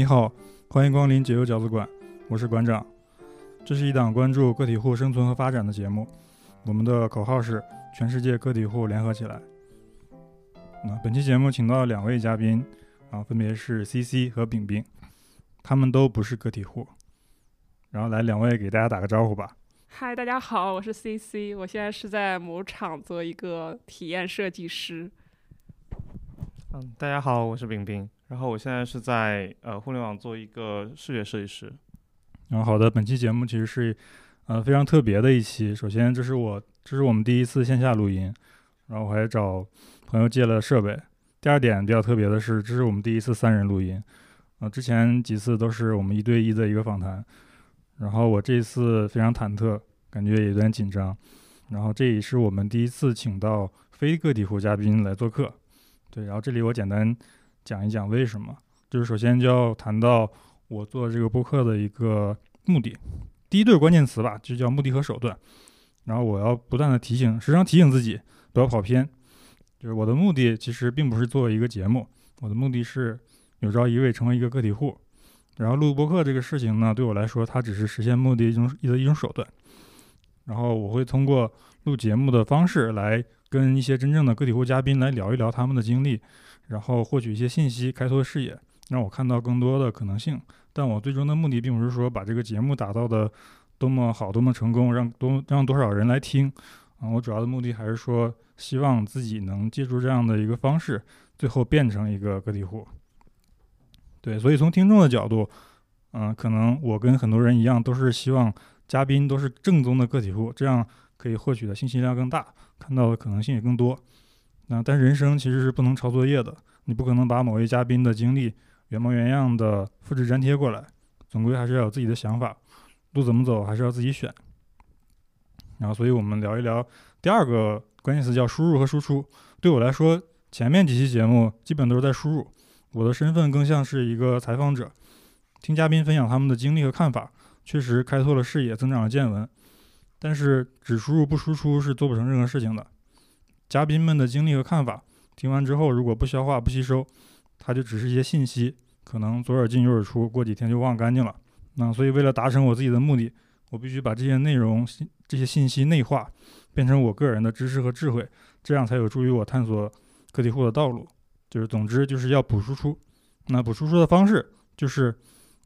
你好，欢迎光临解忧饺子馆，我是馆长。这是一档关注个体户生存和发展的节目，我们的口号是“全世界个体户联合起来”。那本期节目请到了两位嘉宾，啊，分别是 CC 和饼饼，他们都不是个体户。然后来，两位给大家打个招呼吧。嗨，大家好，我是 CC，我现在是在某厂做一个体验设计师。嗯，大家好，我是饼饼，然后我现在是在呃互联网做一个视觉设计师。然后好的，本期节目其实是呃非常特别的一期。首先，这是我这是我们第一次线下录音，然后我还找朋友借了设备。第二点比较特别的是，这是我们第一次三人录音，啊，之前几次都是我们一对一的一个访谈。然后我这一次非常忐忑，感觉也有点紧张。然后这也是我们第一次请到非个体户嘉宾来做客，对。然后这里我简单讲一讲为什么，就是首先就要谈到我做这个播客的一个目的。第一对关键词吧，就叫目的和手段。然后我要不断的提醒，时常提醒自己不要跑偏。就是我的目的其实并不是做一个节目，我的目的是有朝一日成为一个个体户。然后录播客这个事情呢，对我来说，它只是实现目的一种一的一种手段。然后我会通过录节目的方式来跟一些真正的个体户嘉宾来聊一聊他们的经历，然后获取一些信息，开拓视野，让我看到更多的可能性。但我最终的目的并不是说把这个节目打造的多么好、多么成功，让多让多少人来听。啊，我主要的目的还是说，希望自己能借助这样的一个方式，最后变成一个个体户。对，所以从听众的角度，嗯，可能我跟很多人一样，都是希望嘉宾都是正宗的个体户，这样可以获取的信息量更大，看到的可能性也更多。那但人生其实是不能抄作业的，你不可能把某位嘉宾的经历原模原样的复制粘贴过来，总归还是要有自己的想法，路怎么走还是要自己选。然后，所以我们聊一聊第二个关键词，叫输入和输出。对我来说，前面几期节目基本都是在输入。我的身份更像是一个采访者，听嘉宾分享他们的经历和看法，确实开拓了视野，增长了见闻。但是只输入不输出是做不成任何事情的。嘉宾们的经历和看法，听完之后如果不消化不吸收，它就只是一些信息，可能左耳进右耳出，过几天就忘干净了。那所以为了达成我自己的目的，我必须把这些内容、这些信息内化，变成我个人的知识和智慧，这样才有助于我探索个体户的道路。就是，总之就是要补输出。那补输出的方式就是，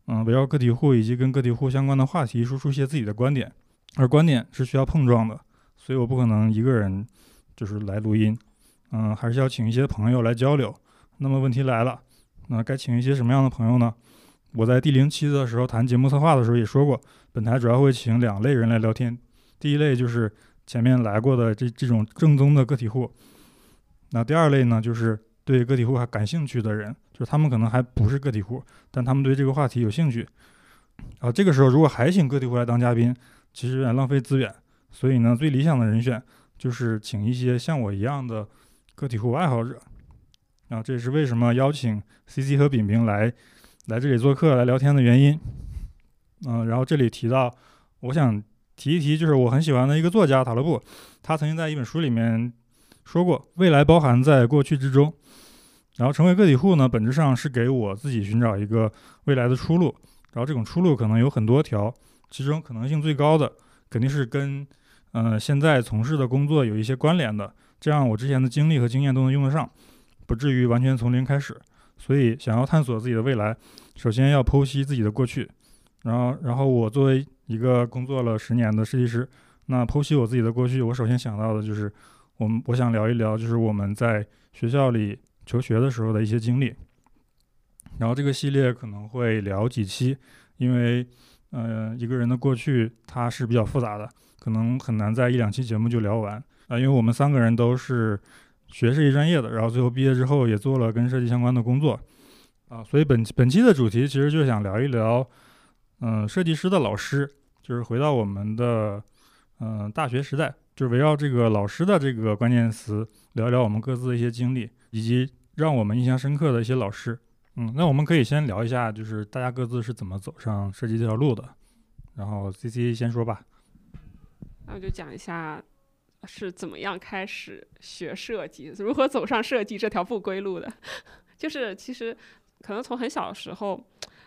嗯，围绕个体户以及跟个体户相关的话题，输出一些自己的观点。而观点是需要碰撞的，所以我不可能一个人就是来录音。嗯，还是要请一些朋友来交流。那么问题来了，那该请一些什么样的朋友呢？我在第零期的时候谈节目策划的时候也说过，本台主要会请两类人来聊天。第一类就是前面来过的这这种正宗的个体户。那第二类呢，就是。对个体户还感兴趣的人，就是他们可能还不是个体户，但他们对这个话题有兴趣。啊，这个时候如果还请个体户来当嘉宾，其实有点浪费资源。所以呢，最理想的人选就是请一些像我一样的个体户爱好者。啊，这也是为什么邀请 CC 和饼饼来来这里做客来聊天的原因。嗯，然后这里提到，我想提一提，就是我很喜欢的一个作家塔勒布，他曾经在一本书里面说过，未来包含在过去之中。然后成为个体户呢，本质上是给我自己寻找一个未来的出路。然后这种出路可能有很多条，其中可能性最高的肯定是跟，呃，现在从事的工作有一些关联的，这样我之前的经历和经验都能用得上，不至于完全从零开始。所以想要探索自己的未来，首先要剖析自己的过去。然后，然后我作为一个工作了十年的设计师，那剖析我自己的过去，我首先想到的就是，我们我想聊一聊，就是我们在学校里。求学的时候的一些经历，然后这个系列可能会聊几期，因为，呃，一个人的过去他是比较复杂的，可能很难在一两期节目就聊完啊。因为我们三个人都是学设计专业的，然后最后毕业之后也做了跟设计相关的工作啊，所以本本期的主题其实就想聊一聊，嗯，设计师的老师，就是回到我们的嗯大学时代，就是围绕这个老师的这个关键词聊一聊我们各自的一些经历。以及让我们印象深刻的一些老师，嗯，那我们可以先聊一下，就是大家各自是怎么走上设计这条路的。然后 C C 先说吧。那我就讲一下是怎么样开始学设计，如何走上设计这条不归路的。就是其实可能从很小的时候，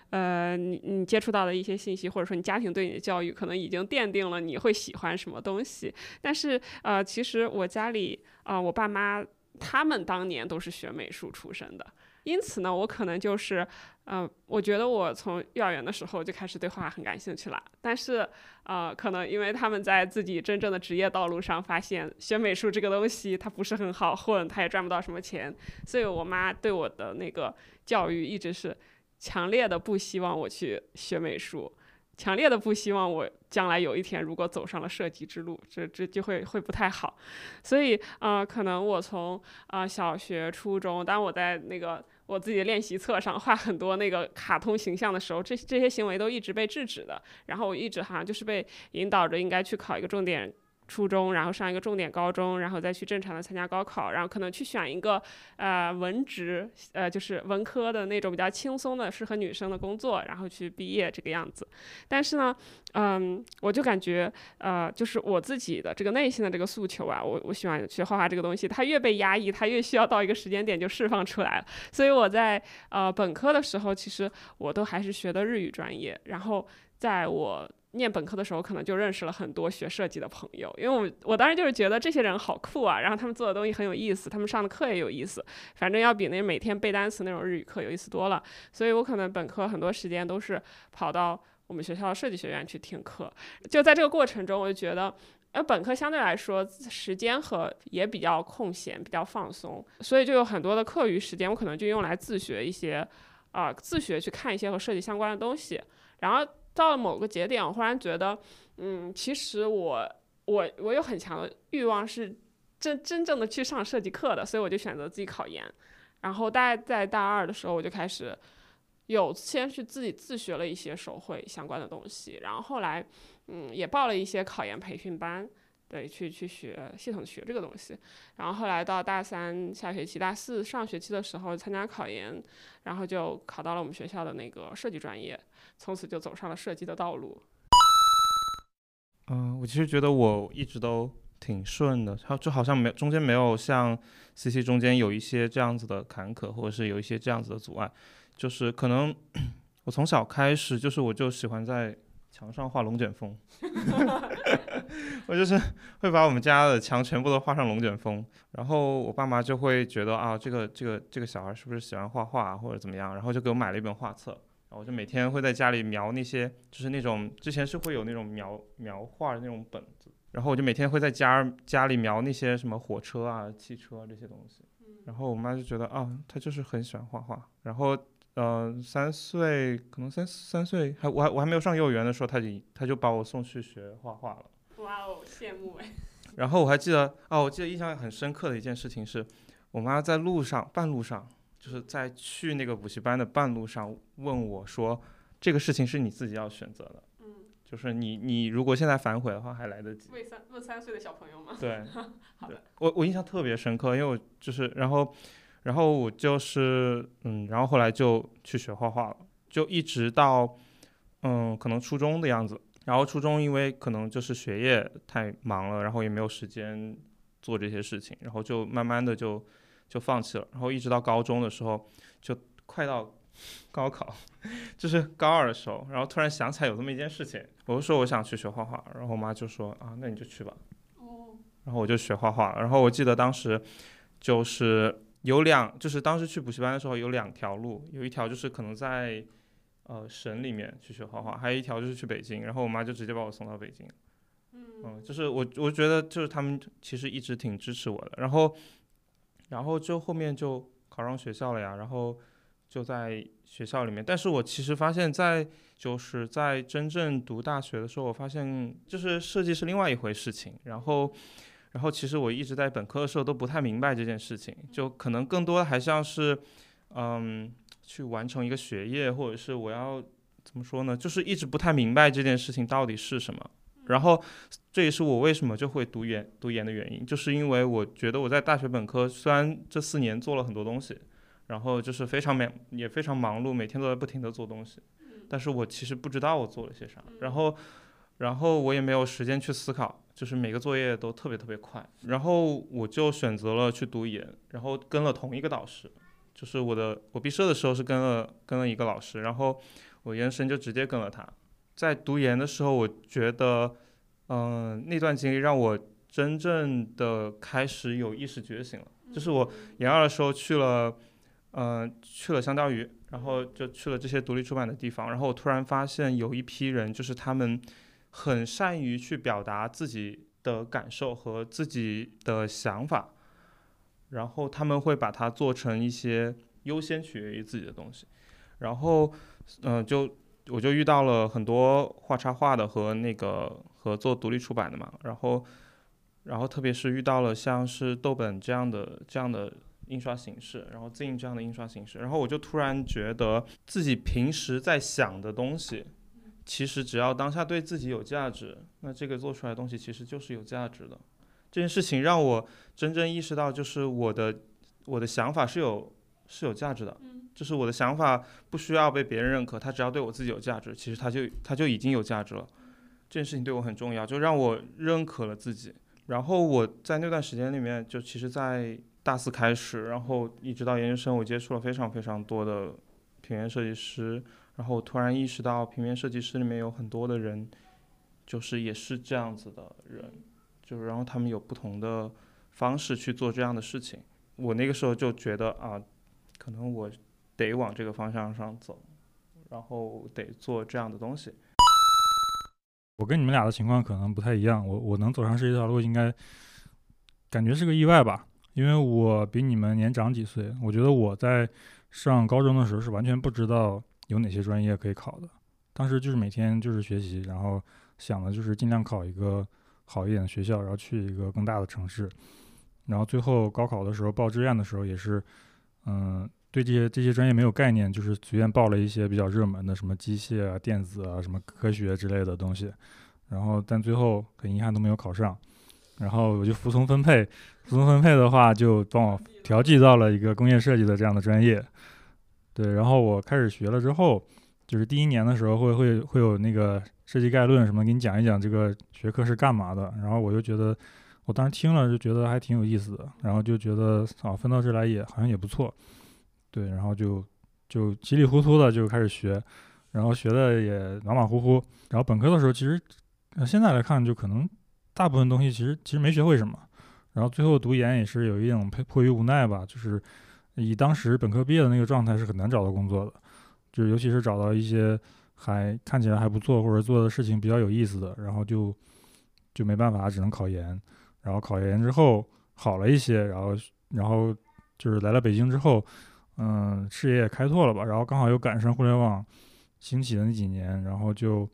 呃，你你接触到的一些信息，或者说你家庭对你的教育，可能已经奠定了你会喜欢什么东西。但是呃，其实我家里啊，我爸妈他们当年都是学美术出身的。因此呢，我可能就是，嗯，我觉得我从幼儿园的时候就开始对画画很感兴趣了。但是，呃，可能因为他们在自己真正的职业道路上发现学美术这个东西它不是很好混，他也赚不到什么钱，所以我妈对我的那个教育一直是强烈的不希望我去学美术。强烈的不希望我将来有一天如果走上了设计之路，这这就会会不太好。所以，呃，可能我从啊小学、初中，当我在那个我自己的练习册上画很多那个卡通形象的时候，这这些行为都一直被制止的。然后我一直好像就是被引导着应该去考一个重点。初中，然后上一个重点高中，然后再去正常的参加高考，然后可能去选一个呃文职，呃就是文科的那种比较轻松的适合女生的工作，然后去毕业这个样子。但是呢，嗯，我就感觉呃，就是我自己的这个内心的这个诉求啊，我我喜欢学画画这个东西，它越被压抑，它越需要到一个时间点就释放出来了。所以我在呃本科的时候，其实我都还是学的日语专业，然后在我。念本科的时候，可能就认识了很多学设计的朋友，因为我我当时就是觉得这些人好酷啊，然后他们做的东西很有意思，他们上的课也有意思，反正要比那每天背单词那种日语课有意思多了。所以我可能本科很多时间都是跑到我们学校的设计学院去听课。就在这个过程中，我就觉得，呃，本科相对来说时间和也比较空闲，比较放松，所以就有很多的课余时间，我可能就用来自学一些，啊，自学去看一些和设计相关的东西，然后。到了某个节点，我忽然觉得，嗯，其实我我我有很强的欲望是真真正的去上设计课的，所以我就选择自己考研。然后大在大二的时候，我就开始有先去自己自学了一些手绘相关的东西，然后后来，嗯，也报了一些考研培训班。对，去去学系统学这个东西，然后后来到大三下学期、大四上学期的时候参加考研，然后就考到了我们学校的那个设计专业，从此就走上了设计的道路。嗯，我其实觉得我一直都挺顺的，就就好像没中间没有像 C C 中间有一些这样子的坎坷，或者是有一些这样子的阻碍，就是可能 我从小开始就是我就喜欢在。墙上画龙卷风，我就是会把我们家的墙全部都画上龙卷风，然后我爸妈就会觉得啊，这个这个这个小孩是不是喜欢画画或者怎么样，然后就给我买了一本画册，然后我就每天会在家里描那些，就是那种之前是会有那种描描画的那种本子，然后我就每天会在家家里描那些什么火车啊、汽车啊这些东西，然后我妈就觉得啊，他就是很喜欢画画，然后。嗯，三岁可能三三岁还我还我还没有上幼儿园的时候，他就他就把我送去学画画了。哇哦，羡慕哎！然后我还记得哦，我记得印象很深刻的一件事情是，我妈在路上半路上，就是在去那个补习班的半路上问我说：“这个事情是你自己要选择的，嗯，就是你你如果现在反悔的话还来得及。”问三问三岁的小朋友吗？对，好的。我我印象特别深刻，因为我就是然后。然后我就是，嗯，然后后来就去学画画了，就一直到，嗯，可能初中的样子。然后初中因为可能就是学业太忙了，然后也没有时间做这些事情，然后就慢慢的就就放弃了。然后一直到高中的时候，就快到高考，就是高二的时候，然后突然想起来有这么一件事情，我就说我想去学画画，然后我妈就说啊，那你就去吧。哦。然后我就学画画了。然后我记得当时就是。有两，就是当时去补习班的时候有两条路，有一条就是可能在，呃省里面去学画画，还有一条就是去北京，然后我妈就直接把我送到北京。嗯，就是我我觉得就是他们其实一直挺支持我的，然后，然后就后面就考上学校了呀，然后就在学校里面，但是我其实发现，在就是在真正读大学的时候，我发现就是设计是另外一回事情，然后。然后其实我一直在本科的时候都不太明白这件事情，就可能更多的还像是，嗯，去完成一个学业，或者是我要怎么说呢？就是一直不太明白这件事情到底是什么。然后这也是我为什么就会读研读研的原因，就是因为我觉得我在大学本科虽然这四年做了很多东西，然后就是非常忙也非常忙碌，每天都在不停的做东西，但是我其实不知道我做了些啥，然后然后我也没有时间去思考。就是每个作业都特别特别快，然后我就选择了去读研，然后跟了同一个导师，就是我的我毕设的时候是跟了跟了一个老师，然后我研究生就直接跟了他。在读研的时候，我觉得，嗯、那段经历让我真正的开始有意识觉醒了。就是我研二的时候去了，嗯、去了香钓鱼，然后就去了这些独立出版的地方，然后我突然发现有一批人，就是他们很善于去表达自己的感受和自己的想法，然后他们会把它做成一些优先取决于自己的东西，然后，嗯、就我就遇到了很多画插画的和那个和做独立出版的嘛，然后，然后特别是遇到了像是豆本这样的这样的印刷形式，然后自印这样的印刷形式，然后我就突然觉得自己平时在想的东西，其实只要当下对自己有价值，那这个做出来的东西其实就是有价值的。这件事情让我真正意识到，就是我的我的想法是有是有价值的，就是我的想法不需要被别人认可，它只要对我自己有价值，其实它就它就已经有价值了。这件事情对我很重要，就让我认可了自己。然后我在那段时间里面，就其实，在大四开始，然后一直到研究生，我接触了非常非常多的平面设计师。然后我突然意识到，平面设计师里面有很多的人，就是也是这样子的人，就是然后他们有不同的方式去做这样的事情。我那个时候就觉得啊，可能我得往这个方向上走，然后得做这样的东西。我跟你们俩的情况可能不太一样，我我能走上设计这条路，应该感觉是个意外吧，因为我比你们年长几岁。我觉得我在上高中的时候是完全不知道有哪些专业可以考的，当时就是每天就是学习，然后想的就是尽量考一个好一点的学校，然后去一个更大的城市。然后最后高考的时候报志愿的时候也是，嗯，对这些这些专业没有概念，就是随便报了一些比较热门的，什么机械啊、电子啊、什么科学之类的东西。然后但最后很遗憾都没有考上，然后我就服从分配，服从分配的话就帮我调剂到了一个工业设计的这样的专业。对，然后我开始学了之后，就是第一年的时候会会会有那个设计概论什么，给你讲一讲这个学科是干嘛的。然后我就觉得，我当时听了就觉得还挺有意思的，然后就觉得啊分到这来也好像也不错，对，然后就就稀里糊涂的就开始学，然后学的也马马虎虎。然后本科的时候其实，现在来看就可能大部分东西其实其实没学会什么，然后最后读研也是有一种迫迫于无奈吧，就是以当时本科毕业的那个状态是很难找到工作的，就是尤其是找到一些还看起来还不错或者做的事情比较有意思的，然后就就没办法，只能考研。然后考研之后好了一些，然后然后就是来了北京之后，嗯，事业也开拓了吧，然后刚好又赶上互联网兴起的那几年，然后就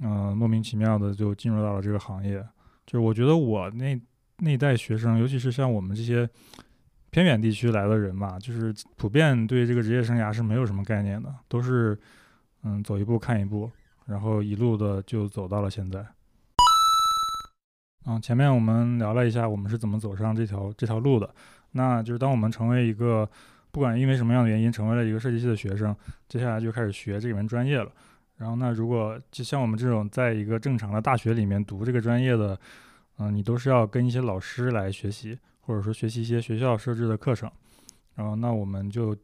嗯莫名其妙的就进入到了这个行业。就是我觉得我那那代学生，尤其是像我们这些偏远地区来的人嘛，就是普遍对这个职业生涯是没有什么概念的，都是嗯走一步看一步，然后一路的就走到了现在。嗯，前面我们聊了一下我们是怎么走上这条这条路的，那就是当我们成为一个不管因为什么样的原因成为了一个设计系的学生，接下来就开始学这门专业了。然后那如果就像我们这种在一个正常的大学里面读这个专业的，嗯、你都是要跟一些老师来学习，或者说学习一些学校设置的课程。然后那我们就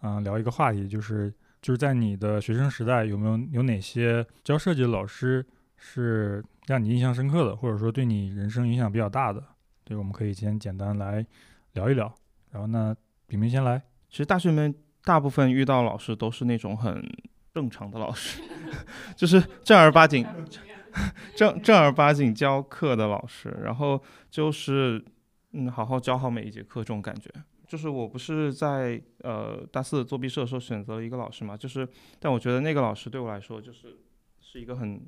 嗯、聊一个话题，就是就是在你的学生时代有没有有哪些教设计的老师是让你印象深刻的，或者说对你人生影响比较大的？对，我们可以先简单来聊一聊。然后呢炳明先来。其实大学里面大部分遇到老师都是那种很正常的老师，就是正儿八经、正正儿八经教课的老师，然后就是嗯，好好教好每一节课这种感觉。就是我不是在呃大四做毕设的时候选择了一个老师嘛，就是但我觉得那个老师对我来说就是是一个很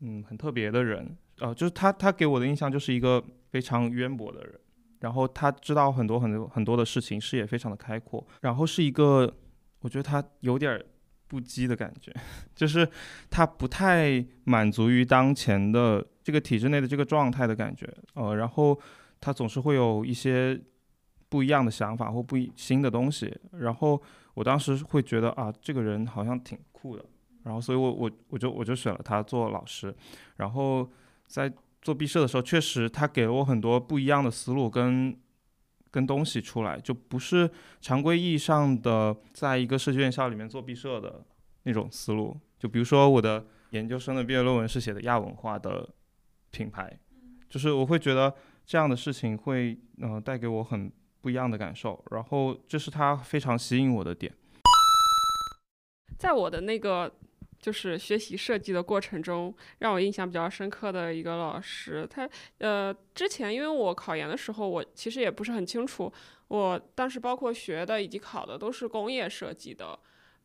嗯很特别的人，呃，就是他他给我的印象就是一个非常渊博的人。然后他知道很多很多很多的事情，视野非常的开阔，然后是一个，我觉得他有点儿不羁的感觉，就是他不太满足于当前的这个体制内的这个状态的感觉，呃，然后他总是会有一些不一样的想法或不一新的东西，然后我当时会觉得啊，这个人好像挺酷的，然后所以我我我就我就选了他做老师，然后在做毕设的时候，确实他给了我很多不一样的思路跟跟东西出来，就不是常规意义上的在一个设计院校里面做毕设的那种思路。就比如说我的研究生的毕业论文是写的亚文化的品牌，就是我会觉得这样的事情会呃带给我很不一样的感受，然后这是它非常吸引我的点。在我的那个就是学习设计的过程中，让我印象比较深刻的一个老师，他呃之前因为我考研的时候，我其实也不是很清楚，我当时包括学的以及考的都是工业设计的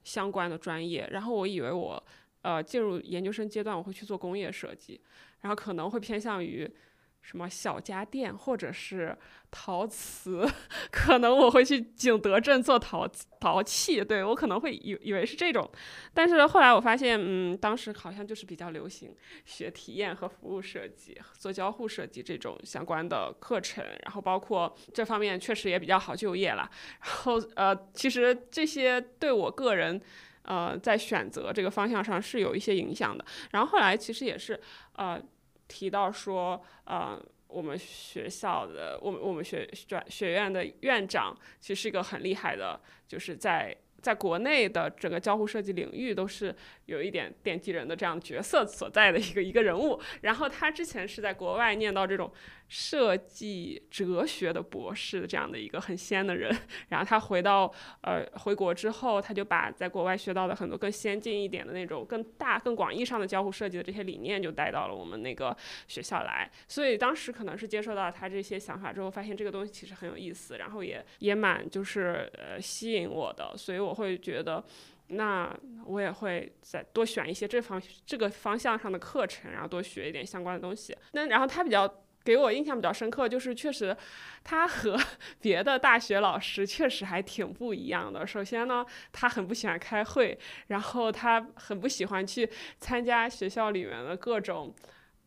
相关的专业，然后我以为我呃进入研究生阶段我会去做工业设计，然后可能会偏向于。什么小家电或者是陶瓷，可能我会去景德镇做陶陶器，对我可能会以以为是这种，但是后来我发现，嗯，当时好像就是比较流行学体验和服务设计、做交互设计这种相关的课程，然后包括这方面确实也比较好就业了，然后呃，其实这些对我个人，呃，在选择这个方向上是有一些影响的，然后后来其实也是呃。提到说，呃，我们学校的，我们我们学专学院的院长，其实是一个很厉害的，就是在。在国内的整个交互设计领域都是有一点奠基人的这样角色所在的一个一个人物。然后他之前是在国外念到这种设计哲学的博士，这样的一个很仙的人。然后他回到呃回国之后，他就把在国外学到的很多更先进一点的那种更大更广义上的交互设计的这些理念，就带到了我们那个学校来。所以当时可能是接受到他这些想法之后，发现这个东西其实很有意思，然后也也蛮就是呃吸引我的，所以我。会觉得，那我也会再多选一些这方这个方向上的课程，然后多学一点相关的东西。那然后他比较给我印象比较深刻，就是确实他和 别的大学老师确实还挺不一样的。首先呢，他很不喜欢开会，然后他很不喜欢去参加学校里面的各种，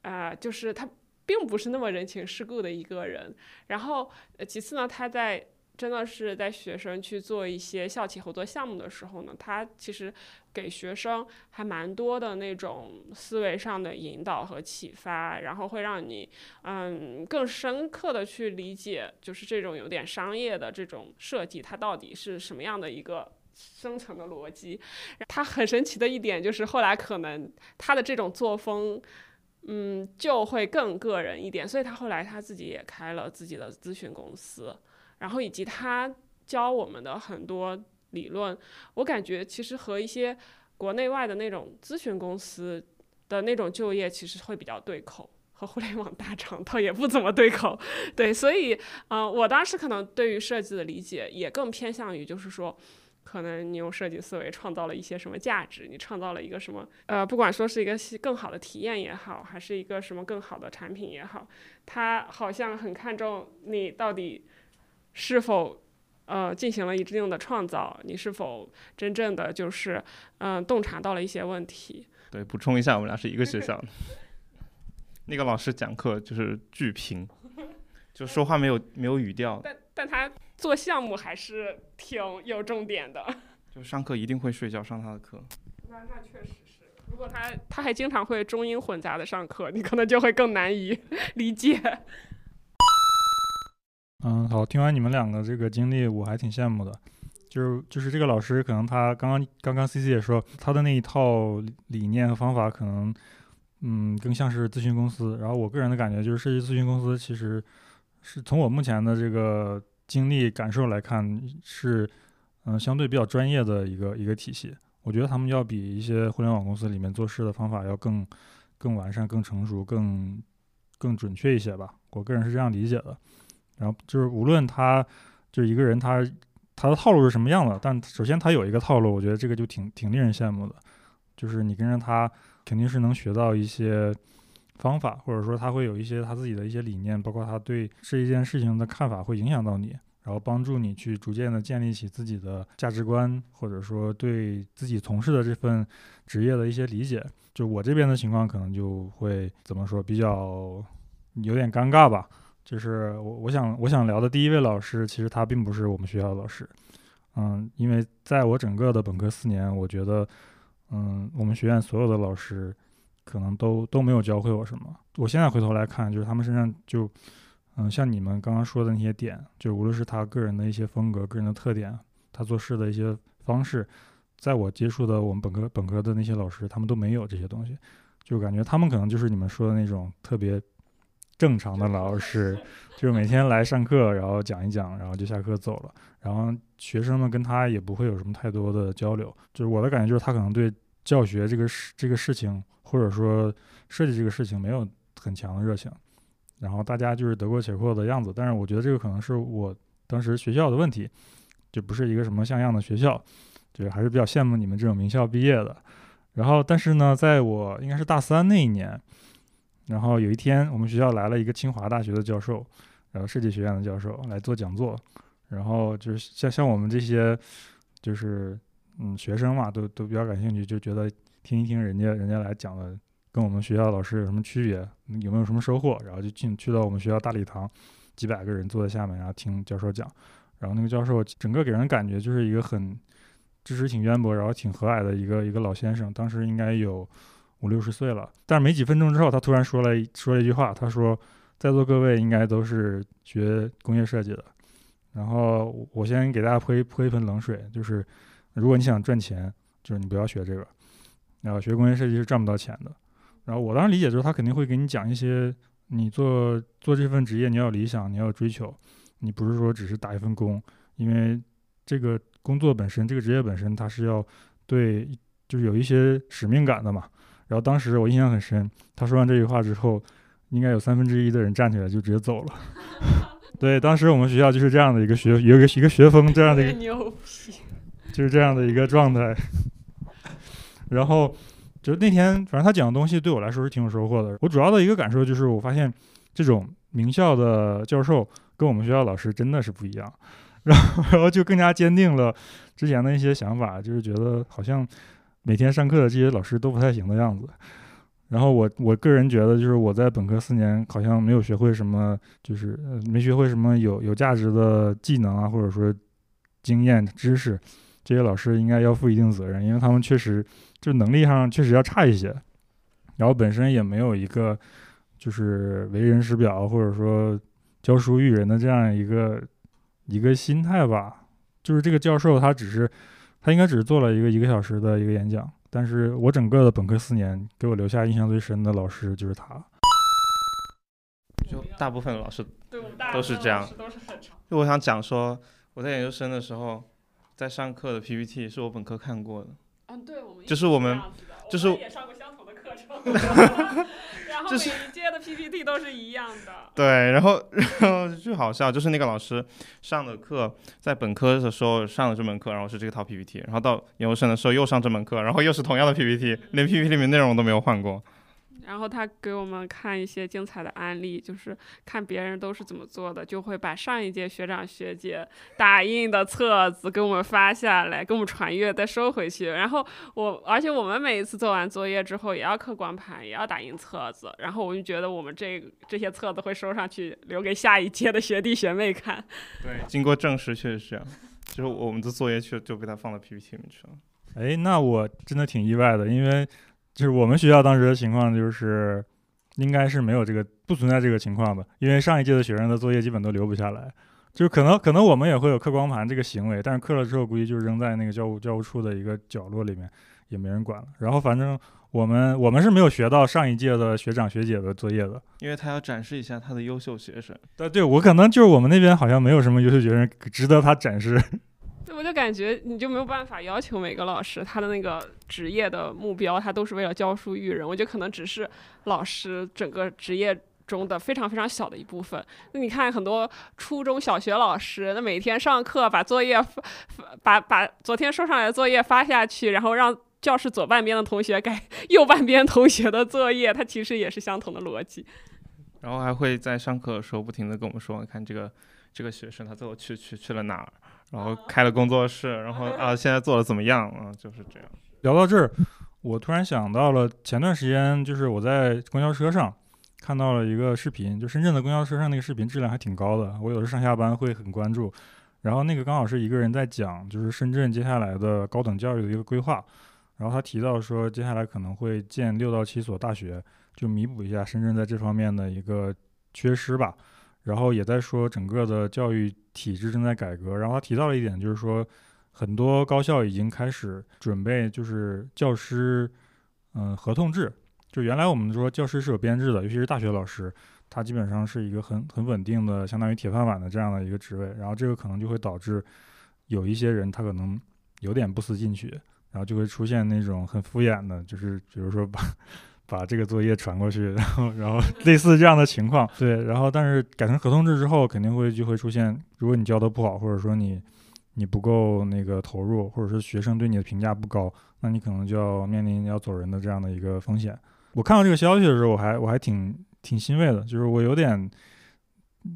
呃，就是他并不是那么人情世故的一个人。然后其次呢，他在。真的是在学生去做一些校企合作项目的时候呢，他其实给学生还蛮多的那种思维上的引导和启发，然后会让你嗯更深刻的去理解，就是这种有点商业的这种设计，它到底是什么样的一个生成的逻辑。他很神奇的一点就是后来可能他的这种作风，嗯就会更个人一点，所以他后来他自己也开了自己的咨询公司。然后以及他教我们的很多理论，我感觉其实和一些国内外的那种咨询公司的那种就业其实会比较对口，和互联网大厂倒也不怎么对口。对，所以，嗯，我当时可能对于设计的理解也更偏向于，就是说，可能你用设计思维创造了一些什么价值，你创造了一个什么，呃，不管说是一个更好的体验也好，还是一个什么更好的产品也好，他好像很看重你到底。是否，呃，进行了一定的创造？你是否真正的就是，嗯，洞察到了一些问题？对，补充一下，我们俩是一个学校的。那个老师讲课就是巨平，就说话没有没有语调。但但他做项目还是挺有重点的。就上课一定会睡觉，上他的课。那那确实是，如果他他还经常会中英混杂的上课，你可能就会更难以 理解。嗯，好，听完你们两个这个经历，我还挺羡慕的。就是就是这个老师，可能他刚刚刚刚 C C 也说，他的那一套理念和方法，可能嗯更像是咨询公司。然后我个人的感觉就是，设计咨询公司其实是从我目前的这个经历感受来看，是嗯相对比较专业的一个一个体系。我觉得他们要比一些互联网公司里面做事的方法要更更完善、更成熟、更更准确一些吧。我个人是这样理解的。然后就是无论他就是一个人，他他的套路是什么样的，但首先他有一个套路，我觉得这个就挺挺令人羡慕的。就是你跟着他，肯定是能学到一些方法，或者说他会有一些他自己的一些理念，包括他对这一件事情的看法会影响到你，然后帮助你去逐渐的建立起自己的价值观，或者说对自己从事的这份职业的一些理解。就我这边的情况，可能就会怎么说，比较有点尴尬吧。就是我我想我想聊的第一位老师，其实他并不是我们学校的老师，嗯，因为在我整个的本科四年，我觉得，嗯，我们学院所有的老师可能都都没有教会我什么。我现在回头来看，就是他们身上就，嗯，像你们刚刚说的那些点，就无论是他个人的一些风格、个人的特点，他做事的一些方式，在我接触的我们本科本科的那些老师，他们都没有这些东西，就感觉他们可能就是你们说的那种特别正常的老师，就是每天来上课，然后讲一讲，然后就下课走了，然后学生们跟他也不会有什么太多的交流，就是我的感觉就是他可能对教学这个事这个事情，或者说设计这个事情没有很强的热情。然后大家就是得过且过的样子，但是我觉得这个可能是我当时学校的问题，就不是一个什么像样的学校，就是还是比较羡慕你们这种名校毕业的。然后，但是呢，在我应该是大三那一年，然后有一天我们学校来了一个清华大学的教授，然后设计学院的教授来做讲座，然后就是像像我们这些就是嗯学生嘛，都都比较感兴趣，就觉得听一听人家人家来讲的。跟我们学校老师有什么区别？有没有什么收获？然后就进去到我们学校大礼堂，几百个人坐在下面，然后听教授讲。然后那个教授整个给人感觉就是一个很知识挺渊博，然后挺和蔼的一个一个老先生。当时应该有五六十岁了，但是没几分钟之后，他突然说了说了一句话，他说：“在座各位应该都是学工业设计的。”然后我先给大家泼一泼一盆冷水，就是如果你想赚钱，就是你不要学这个，然后学工业设计是赚不到钱的。然后我当时理解就是他肯定会给你讲一些，你做做这份职业你要理想，你要追求，你不是说只是打一份工，因为这个工作本身，这个职业本身它是要对，就是有一些使命感的嘛。然后当时我印象很深，他说完这句话之后，应该有三分之一的人站起来就直接走了。对，当时我们学校就是这样的一个学，有一个一个学风这样的一个，就是这样的一个状态。然后。就那天，反正他讲的东西对我来说是挺有收获的。我主要的一个感受就是，我发现这种名校的教授跟我们学校老师真的是不一样，然后然后就更加坚定了之前的一些想法，就是觉得好像每天上课的这些老师都不太行的样子。然后我我个人觉得，就是我在本科四年好像没有学会什么，就是没学会什么有有价值的技能啊，或者说经验知识。这些老师应该要负一定责任，因为他们确实就能力上确实要差一些，然后本身也没有一个就是为人师表或者说教书育人的这样一个一个心态吧。就是这个教授他只是他应该只是做了一个一个小时的一个演讲，但是我整个的本科四年给我留下印象最深的老师就是他。就大部分老师都是这样。就我想讲说我在研究生的时候。在上课的 PPT 是我本科看过的，嗯，对，我们就是我们，就是也上过相同的课程，然后每一届的 PPT 都是一样的。对，然后然后就好笑，就是那个老师上的课，在本科的时候上了这门课，然后是这套 PPT，然后到研究生的时候又上这门课，然后又是同样的 PPT，连 PPT 里面内容都没有换过。然后他给我们看一些精彩的案例，就是看别人都是怎么做的，就会把上一届学长学姐打印的册子给我们发下来，给我们传阅，再收回去。然后我，而且我们每一次做完作业之后，也要刻光盘，也要打印册子。然后我就觉得我们这这些册子会收上去，留给下一届的学弟学妹看。对，经过证实确实是这样，就是我们的作业就就被他放到 PPT 里面去了。哎，那我真的挺意外的，因为。就是我们学校当时的情况，就是应该是没有这个不存在这个情况的，因为上一届的学生的作业基本都留不下来，就是可能可能我们也会有刻光盘这个行为，但是刻了之后估计就是扔在那个教务教务处的一个角落里面，也没人管了。然后反正我们我们是没有学到上一届的学长学姐的作业的，因为他要展示一下他的优秀学生。对对，我可能就是我们那边好像没有什么优秀学生值得他展示。我就感觉你就没有办法要求每个老师他的那个职业的目标，他都是为了教书育人。我觉得可能只是老师整个职业中的非常非常小的一部分。那你看很多初中小学老师，那每天上课把作业发把把昨天收上来的作业发下去，然后让教室左半边的同学改 右半边同学的作业，他其实也是相同的逻辑。然后还会在上课的时候不停的跟我们说，你看这个这个学生他最后去去去了哪儿。然后开了工作室，然后 啊，现在做的怎么样啊？就是这样。聊到这儿，我突然想到了前段时间，就是我在公交车上看到了一个视频，就深圳的公交车上那个视频质量还挺高的。我有时上下班会很关注。然后那个刚好是一个人在讲，就是深圳接下来的高等教育的一个规划。然后他提到说，接下来可能会建六到七所大学，就弥补一下深圳在这方面的一个缺失吧。然后也在说整个的教育体制正在改革。然后他提到了一点，就是说很多高校已经开始准备，就是教师嗯合同制。就原来我们说教师是有编制的，尤其是大学老师，他基本上是一个很很稳定的，相当于铁饭碗的这样的一个职位。然后这个可能就会导致有一些人他可能有点不思进取，然后就会出现那种很敷衍的，就是比如说把把这个作业传过去，然后然后类似这样的情况。对，然后但是改成合同制之后，肯定会就会出现，如果你教的不好，或者说你你不够那个投入，或者是学生对你的评价不高，那你可能就要面临要走人的这样的一个风险。我看到这个消息的时候，我还我还挺挺欣慰的，就是我有点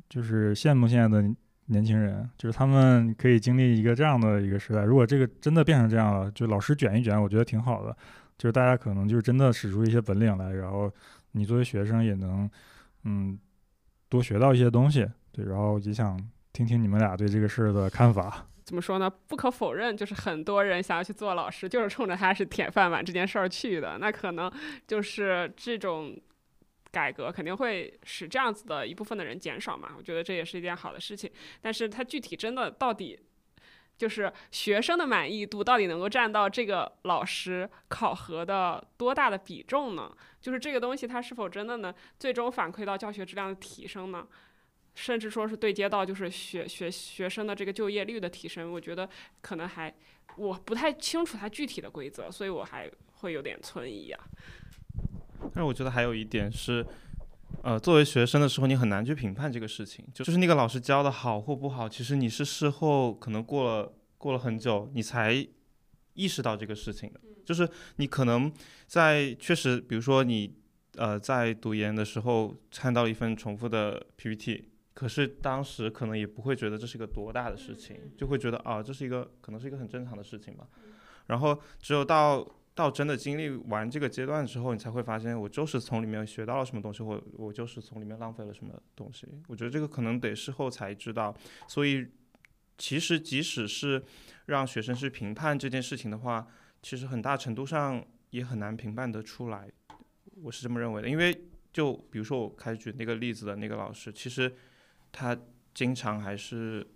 就是羡慕现在的年轻人，就是他们可以经历一个这样的一个时代。如果这个真的变成这样了，就老师卷一卷，我觉得挺好的。就是大家可能就是真的使出一些本领来，然后你作为学生也能嗯多学到一些东西。对，然后也想听听你们俩对这个事儿的看法。怎么说呢？不可否认，就是很多人想要去做老师，就是冲着他是铁饭碗这件事儿去的。那可能就是这种改革肯定会使这样子的一部分的人减少嘛。我觉得这也是一件好的事情。但是它具体真的到底就是学生的满意度到底能够占到这个老师考核的多大的比重呢？就是这个东西它是否真的呢？最终反馈到教学质量的提升呢？甚至说是对接到就是学学学生的这个就业率的提升，我觉得可能还我不太清楚它具体的规则，所以我还会有点存疑啊。但是我觉得还有一点是，呃，作为学生的时候，你很难去评判这个事情，就是那个老师教的好或不好，其实你是事后可能过了过了很久，你才意识到这个事情的。就是你可能在确实，比如说你呃在读研的时候看到一份重复的 PPT。可是当时可能也不会觉得这是一个多大的事情，就会觉得啊，这是一个可能是一个很正常的事情吧。然后只有到到真的经历完这个阶段之后，你才会发现，我就是从里面学到了什么东西，或我就是从里面浪费了什么东西。我觉得这个可能得事后才知道。所以其实即使是让学生去评判这件事情的话，其实很大程度上也很难评判得出来。我是这么认为的，因为就比如说我开举那个例子的那个老师，其实。他经常还是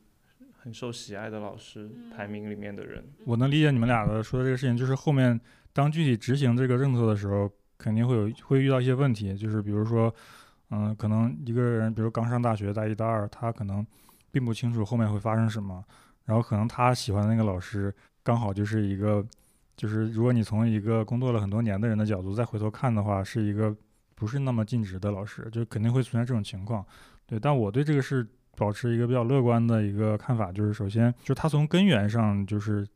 很受喜爱的老师排名里面的人。我能理解你们俩的说的这个事情，就是后面当具体执行这个政策的时候，肯定会有会遇到一些问题，就是比如说，嗯，可能一个人，比如刚上大学大一、大二，他可能并不清楚后面会发生什么，然后可能他喜欢的那个老师刚好就是一个，就是如果你从一个工作了很多年的人的角度再回头看的话，是一个不是那么尽职的老师，就肯定会出现这种情况。对，但我对这个是保持一个比较乐观的一个看法，就是首先，就他从根源上就是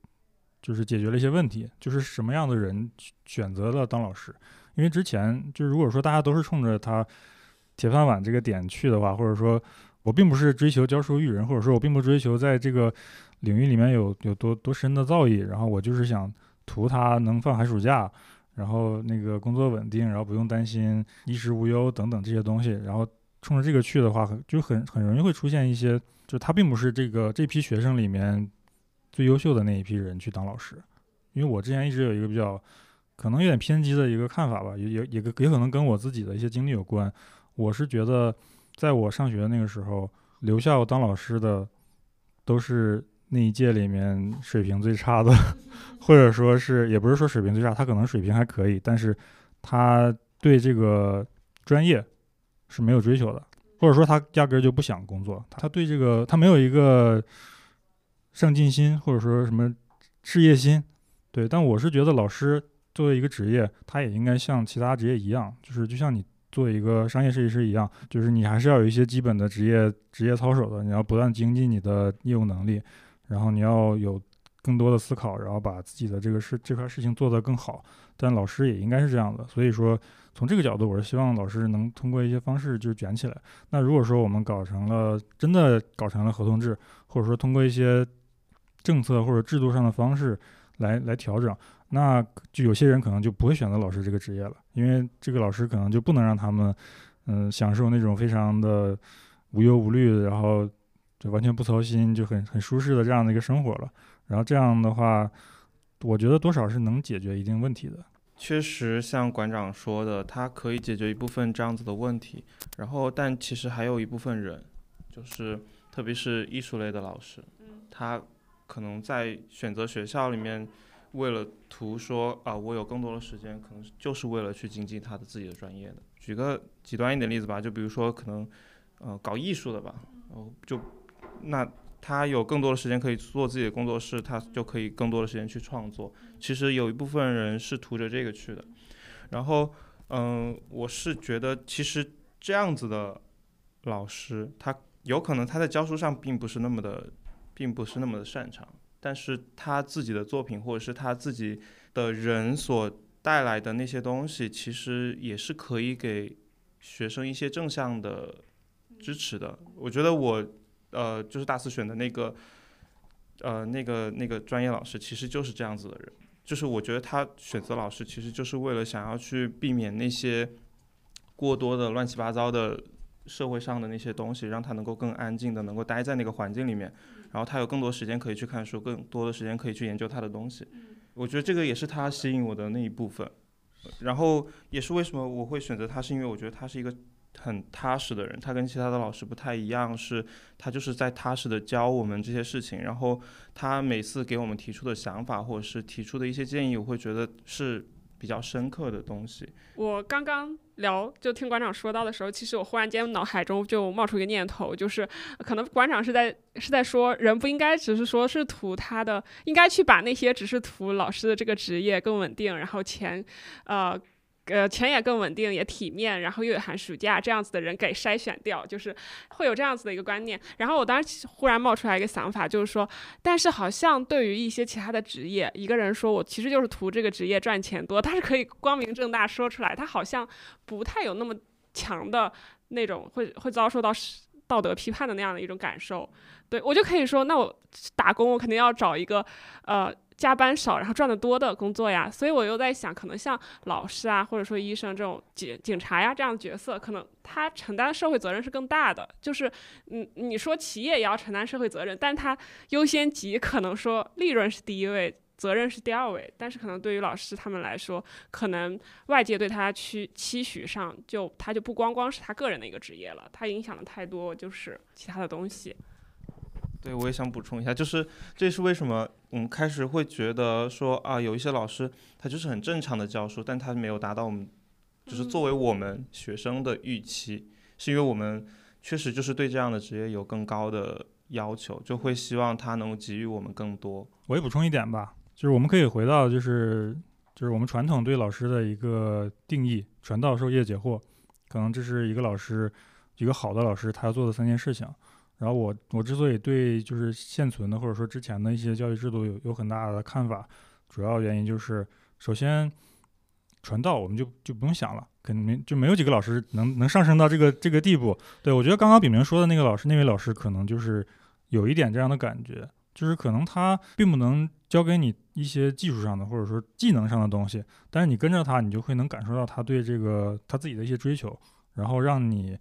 就是解决了一些问题，就是什么样的人选择了当老师，因为之前就是如果说大家都是冲着他铁饭碗这个点去的话，或者说我并不是追求教书育人，或者说我并不追求在这个领域里面有有多多深的造诣，然后我就是想图他能放寒暑假，然后那个工作稳定，然后不用担心衣食无忧等等这些东西，然后。冲着这个去的话，就很很容易会出现一些，就他并不是这个这批学生里面最优秀的那一批人去当老师。因为我之前一直有一个比较可能有点偏激的一个看法吧，也也也也可能跟我自己的一些经历有关。我是觉得，在我上学那个时候，留校当老师的都是那一届里面水平最差的，或者说是也不是说水平最差，他可能水平还可以，但是他对这个专业。是没有追求的，或者说他压根儿就不想工作，他对这个他没有一个上进心，或者说什么事业心，对。但我是觉得老师作为一个职业，他也应该像其他职业一样，就是就像你做一个商业设计师一样，就是你还是要有一些基本的职业职业操守的，你要不断精进你的业务能力，然后你要有更多的思考，然后把自己的这个事这块事情做得更好。但老师也应该是这样的，所以说。从这个角度，我是希望老师能通过一些方式就是卷起来。那如果说我们搞成了真的搞成了合同制，或者说通过一些政策或者制度上的方式来来调整，那就有些人可能就不会选择老师这个职业了，因为这个老师可能就不能让他们嗯享受那种非常的无忧无虑，然后就完全不操心，就很很舒适的这样的一个生活了。然后这样的话，我觉得多少是能解决一定问题的。确实，像馆长说的，它可以解决一部分这样子的问题。然后，但其实还有一部分人，就是特别是艺术类的老师，他可能在选择学校里面，为了图说啊，我有更多的时间，可能就是为了去精进他的自己的专业的。举个极端一点例子吧，就比如说可能，呃，搞艺术的吧，哦，就那他有更多的时间可以做自己的工作室，他就可以更多的时间去创作。其实有一部分人是图着这个去的，然后，嗯，我是觉得其实这样子的老师，他有可能他在教书上并不是那么的。并不是那么的擅长，但是他自己的作品或者是他自己的人所带来的那些东西，其实也是可以给学生一些正向的支持的。我觉得我呃就是大四选的那个呃那个那个专业老师，其实就是这样子的人。就是我觉得他选择老师，其实就是为了想要去避免那些过多的乱七八糟的社会上的那些东西，让他能够更安静的能够待在那个环境里面。然后他有更多时间可以去看书，更多的时间可以去研究他的东西。我觉得这个也是他吸引我的那一部分。然后也是为什么我会选择他，是因为我觉得他是一个很踏实的人。他跟其他的老师不太一样，是他就是在踏实的教我们这些事情。然后他每次给我们提出的想法或者是提出的一些建议，我会觉得是。比较深刻的东西。我刚刚聊就听馆长说到的时候，其实我忽然间脑海中就冒出一个念头，就是可能馆长是在是在说，人不应该只是说是图他的，应该去把那些只是图老师的这个职业更稳定，然后钱，呃。呃，钱也更稳定，也体面，然后又有寒暑假这样子的人给筛选掉，就是会有这样子的一个观念。然后我当时忽然冒出来一个想法，就是说，但是好像对于一些其他的职业，一个人说我其实就是图这个职业赚钱多，他是可以光明正大说出来，他好像不太有那么强的那种会会遭受到道德批判的那样的一种感受。对我就可以说，那我打工我肯定要找一个呃。加班少，然后赚得多的工作呀，所以我又在想，可能像老师啊，或者说医生这种警警察呀这样的角色，可能他承担社会责任是更大的。就是，嗯，你说企业也要承担社会责任，但他优先级可能说利润是第一位，责任是第二位。但是可能对于老师他们来说，可能外界对他去期许上，就他就不光光是他个人的一个职业了，他影响了太多就是其他的东西。对，我也想补充一下，就是这是为什么我们开始会觉得说啊，有一些老师他就是很正常的教书，但他没有达到我们就是作为我们学生的预期，是因为我们确实就是对这样的职业有更高的要求，就会希望他能给予我们更多。我也补充一点吧，就是我们可以回到就是就是我们传统对老师的一个定义：传道授业解惑，可能这是一个老师一个好的老师他要做的三件事情。然后我我之所以对就是现存的或者说之前的一些教育制度有有很大的看法，主要原因就是首先传道我们就就不用想了，肯定就没有几个老师能能上升到这个这个地步。对我觉得刚刚炳明说的那个老师那位老师可能就是有一点这样的感觉，就是可能他并不能教给你一些技术上的或者说技能上的东西，但是你跟着他，你就会能感受到他对这个他自己的一些追求，然后让你。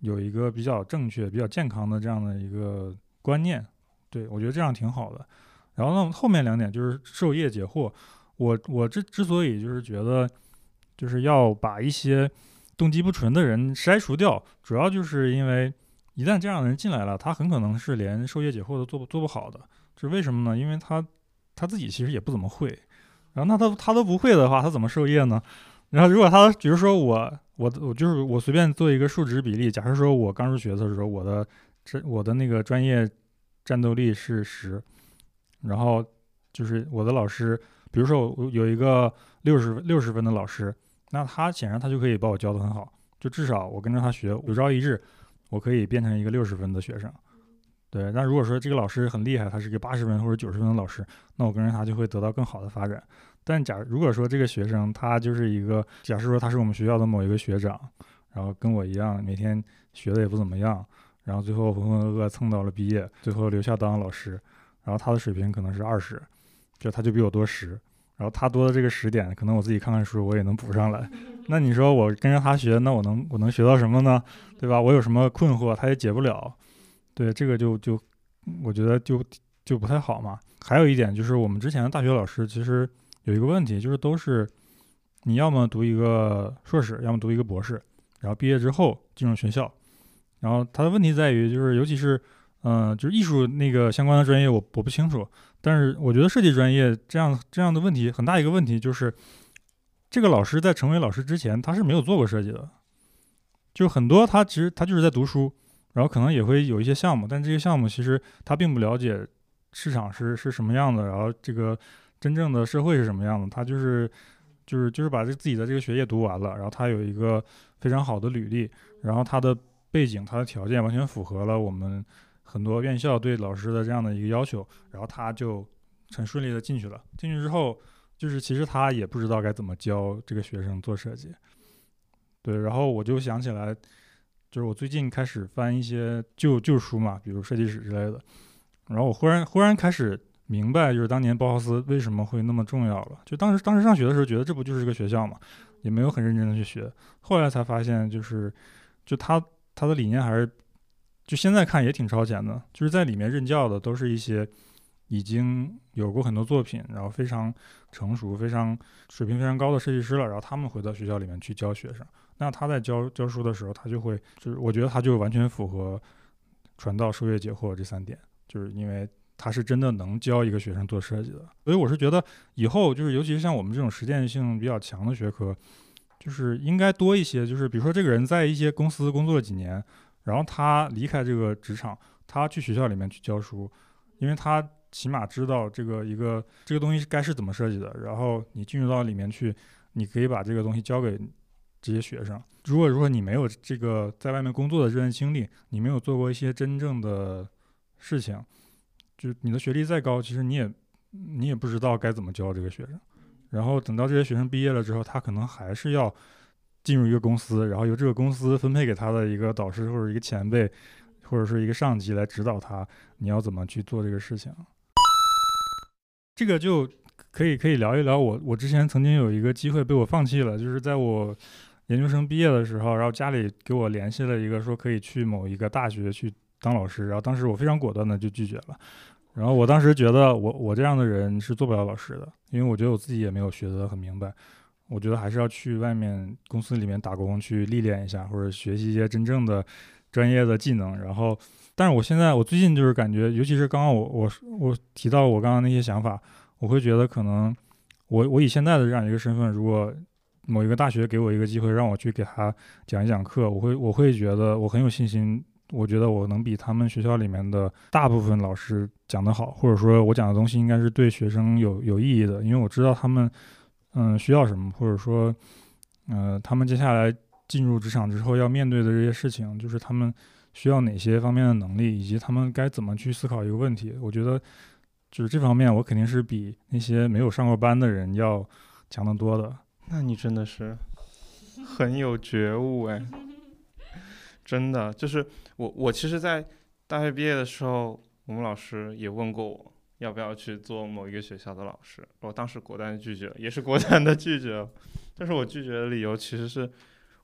有一个比较正确、比较健康的这样的一个观念，对我觉得这样挺好的。然后呢，后面两点就是授业解惑。我我之之所以就是觉得，就是要把一些动机不纯的人筛除掉，主要就是因为一旦这样的人进来了，他很可能是连授业解惑都做不做不好的。这是为什么呢？因为他他自己其实也不怎么会。然后那他他都不会的话，他怎么授业呢？然后如果他比如说我。我我就是我随便做一个数值比例，假设说我刚入学的时候，我的这我的那个专业战斗力是十，然后就是我的老师，比如说我有一个六十六十分的老师，那他显然他就可以把我教得很好，就至少我跟着他学，有朝一日我可以变成一个六十分的学生。对，那如果说这个老师很厉害，他是一个八十分或者九十分的老师，那我跟着他就会得到更好的发展。但假如果说这个学生他就是一个，假设说他是我们学校的某一个学长，然后跟我一样每天学的也不怎么样，然后最后浑浑噩噩蹭到了毕业，最后留校当老师，然后他的水平可能是二十，就他就比我多十，然后他多的这个十点，可能我自己看看书我也能补上来。那你说我跟着他学，那我能我能学到什么呢？对吧？我有什么困惑他也解不了，对这个就就我觉得就就不太好嘛。还有一点就是我们之前的大学老师其实。有一个问题就是，都是你要么读一个硕士，要么读一个博士，然后毕业之后进入学校，然后它的问题在于，就是尤其是，嗯、就是艺术那个相关的专业我，我不清楚。但是我觉得设计专业这样这样的问题很大一个问题就是，这个老师在成为老师之前，他是没有做过设计的。就很多他其实他就是在读书，然后可能也会有一些项目，但这些项目其实他并不了解市场是是什么样的，然后这个真正的社会是什么样的，他就是就是就是把这自己的这个学业读完了，然后他有一个非常好的履历，然后他的背景、他的条件完全符合了我们很多院校对老师的这样的一个要求，然后他就很顺利的进去了。进去之后，就是其实他也不知道该怎么教这个学生做设计，对，然后我就想起来，就是我最近开始翻一些旧旧书嘛，比如设计史之类的，然后我忽然忽然开始明白，就是当年包豪斯为什么会那么重要了。就当时当时上学的时候，觉得这不就是个学校嘛，也没有很认真的去学。后来才发现，就是就他他的理念还是，就现在看也挺超前的。就是在里面任教的都是一些已经有过很多作品，然后非常成熟、非常水平非常高的设计师了，然后他们回到学校里面去教学生。那他在教教书的时候，他就会就是我觉得他就完全符合传道授业解惑这三点，就是因为他是真的能教一个学生做设计的。所以我是觉得以后就是尤其是像我们这种实践性比较强的学科，就是应该多一些，就是比如说这个人在一些公司工作几年，然后他离开这个职场，他去学校里面去教书，因为他起码知道这个一个这个东西该是怎么设计的，然后你进入到里面去，你可以把这个东西交给这些学生。如果如果你没有这个在外面工作的这段经历，你没有做过一些真正的事情，就你的学历再高，其实你也你也不知道该怎么教这个学生。然后等到这些学生毕业了之后，他可能还是要进入一个公司，然后由这个公司分配给他的一个导师或者一个前辈，或者是一个上级来指导他，你要怎么去做这个事情。这个就可以可以聊一聊我我之前曾经有一个机会被我放弃了，就是在我研究生毕业的时候，然后家里给我联系了一个说可以去某一个大学去当老师，然后当时我非常果断的就拒绝了。然后我当时觉得我我这样的人是做不了老师的，因为我觉得我自己也没有学得很明白，我觉得还是要去外面公司里面打工去历练一下，或者学习一些真正的专业的技能。然后，但是我现在我最近就是感觉，尤其是刚刚我我我提到我刚刚那些想法，我会觉得可能我我以现在的这样一个身份，如果某一个大学给我一个机会让我去给他讲一讲课，我会我会觉得我很有信心。我觉得我能比他们学校里面的大部分老师讲得好，或者说我讲的东西应该是对学生有有意义的，因为我知道他们嗯需要什么，或者说呃他们接下来进入职场之后要面对的这些事情，就是他们需要哪些方面的能力，以及他们该怎么去思考一个问题。我觉得就是这方面，我肯定是比那些没有上过班的人要强得多的。那你真的是很有觉悟哎，真的就是我我其实，在大学毕业的时候，我们老师也问过我要不要去做某一个学校的老师，我当时果断拒绝了，也是果断的拒绝了。但是我拒绝的理由其实是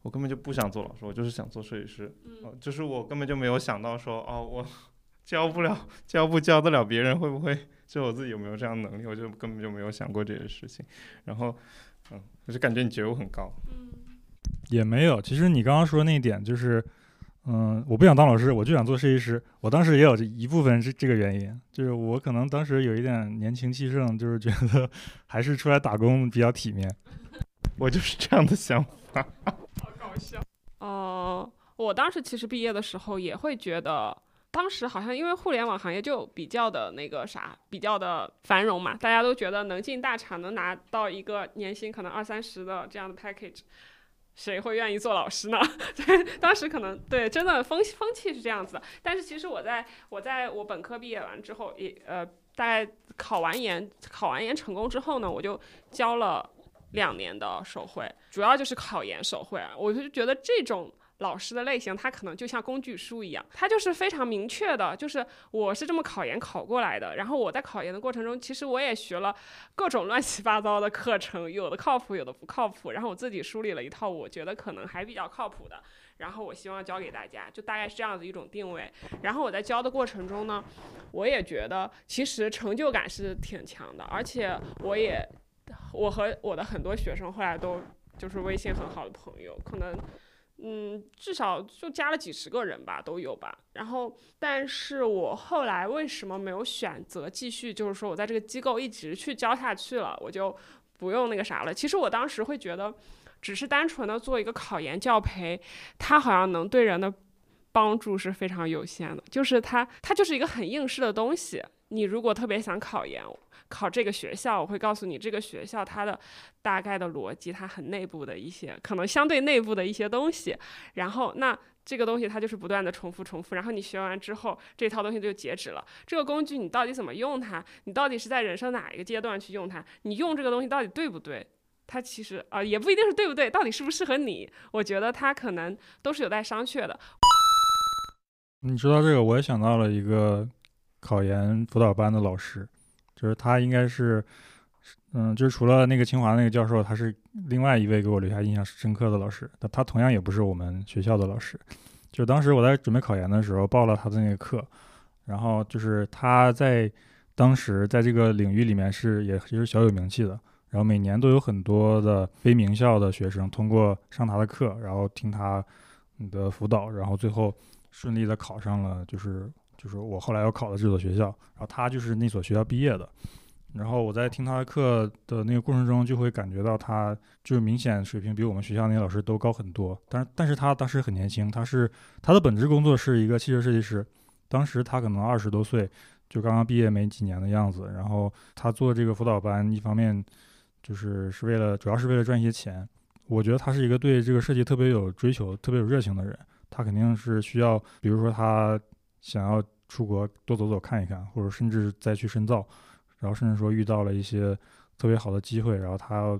我根本就不想做老师，我就是想做设计师，呃就是我根本就没有想到说哦我 教不了教不教得了别人会不会，就我自己有没有这样的能力，我就根本就没有想过这些事情。然后嗯，我就感觉你觉悟很高。也没有，其实你刚刚说那一点就是，嗯，我不想当老师，我就想做设计师。我当时也有这一部分是这个原因，就是我可能当时有一点年轻气盛，就是觉得还是出来打工比较体面。我就是这样的想法。好搞笑。哦、我当时其实毕业的时候也会觉得，当时好像因为互联网行业就比较的那个啥，比较的繁荣嘛，大家都觉得能进大厂，能拿到一个年薪可能二三十的这样的 package。谁会愿意做老师呢？对，当时可能对，真的风风气是这样子。但是其实我在我在我本科毕业完之后，也呃大概考完研考完研成功之后呢，我就交了两年的手绘，主要就是考研手绘啊。我就觉得这种老师的类型，他可能就像工具书一样，他就是非常明确的，就是我是这么考研考过来的。然后我在考研的过程中，其实我也学了各种乱七八糟的课程，有的靠谱，有的不靠谱。然后我自己梳理了一套我觉得可能还比较靠谱的，然后我希望教给大家，就大概是这样子一种定位。然后我在教的过程中呢，我也觉得其实成就感是挺强的，而且我也我和我的很多学生后来都就是微信很好的朋友，可能嗯，至少就加了几十个人吧，都有吧。然后，但是我后来为什么没有选择继续？就是说我在这个机构一直去教下去了，我就不用那个啥了。其实我当时会觉得，只是单纯的做一个考研教培，它好像能对人的帮助是非常有限的。就是它，它就是一个很应试的东西。你如果特别想考研，考这个学校，我会告诉你这个学校它的大概的逻辑，它很内部的一些可能相对内部的一些东西。然后那这个东西它就是不断的重复重复，然后你学完之后这套东西就截止了。这个工具你到底怎么用它？你到底是在人生哪一个阶段去用它？你用这个东西到底对不对？它其实啊也不一定是对不对，到底适不适合你？我觉得它可能都是有待商榷的。你说到这个，我也想到了一个考研辅导班的老师。就是他应该是，嗯，就是除了那个清华那个教授，他是另外一位给我留下印象深刻的老师。他他同样也不是我们学校的老师。就当时我在准备考研的时候报了他的那个课，然后就是他在当时在这个领域里面是也也是小有名气的。然后每年都有很多的非名校的学生通过上他的课，然后听他的辅导，然后最后顺利的考上了就是。就是我后来要考的这所学校，然后他就是那所学校毕业的，然后我在听他的课的那个过程中，就会感觉到他就是明显水平比我们学校那些老师都高很多。但是，但是他当时很年轻，他是他的本职工作是一个汽车设计师，当时他可能二十多岁，就刚刚毕业没几年的样子。然后他做这个辅导班，一方面就是是为了，主要是为了赚一些钱。我觉得他是一个对这个设计特别有追求、特别有热情的人。他肯定是需要，比如说他想要。出国多走走看一看，或者甚至再去深造，然后甚至说遇到了一些特别好的机会，然后他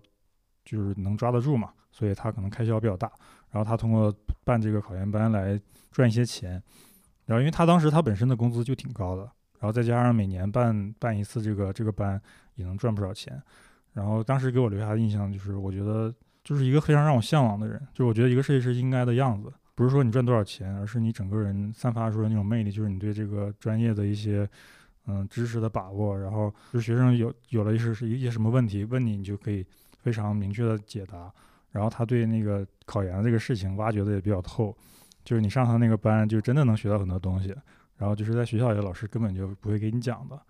就是能抓得住嘛，所以他可能开销比较大。然后他通过办这个考研班来赚一些钱，然后因为他当时他本身的工资就挺高的，然后再加上每年办办一次这个这个班也能赚不少钱。然后当时给我留下的印象就是，我觉得就是一个非常让我向往的人，就是我觉得一个设计师应该的样子。不是说你赚多少钱，而是你整个人散发出的那种魅力，就是你对这个专业的一些嗯知识的把握。然后就是学生有有了一些是一些什么问题问你，你就可以非常明确的解答。然后他对那个考研的这个事情挖掘的也比较透，就是你上他那个班就真的能学到很多东西。然后就是在学校里老师根本就不会给你讲的。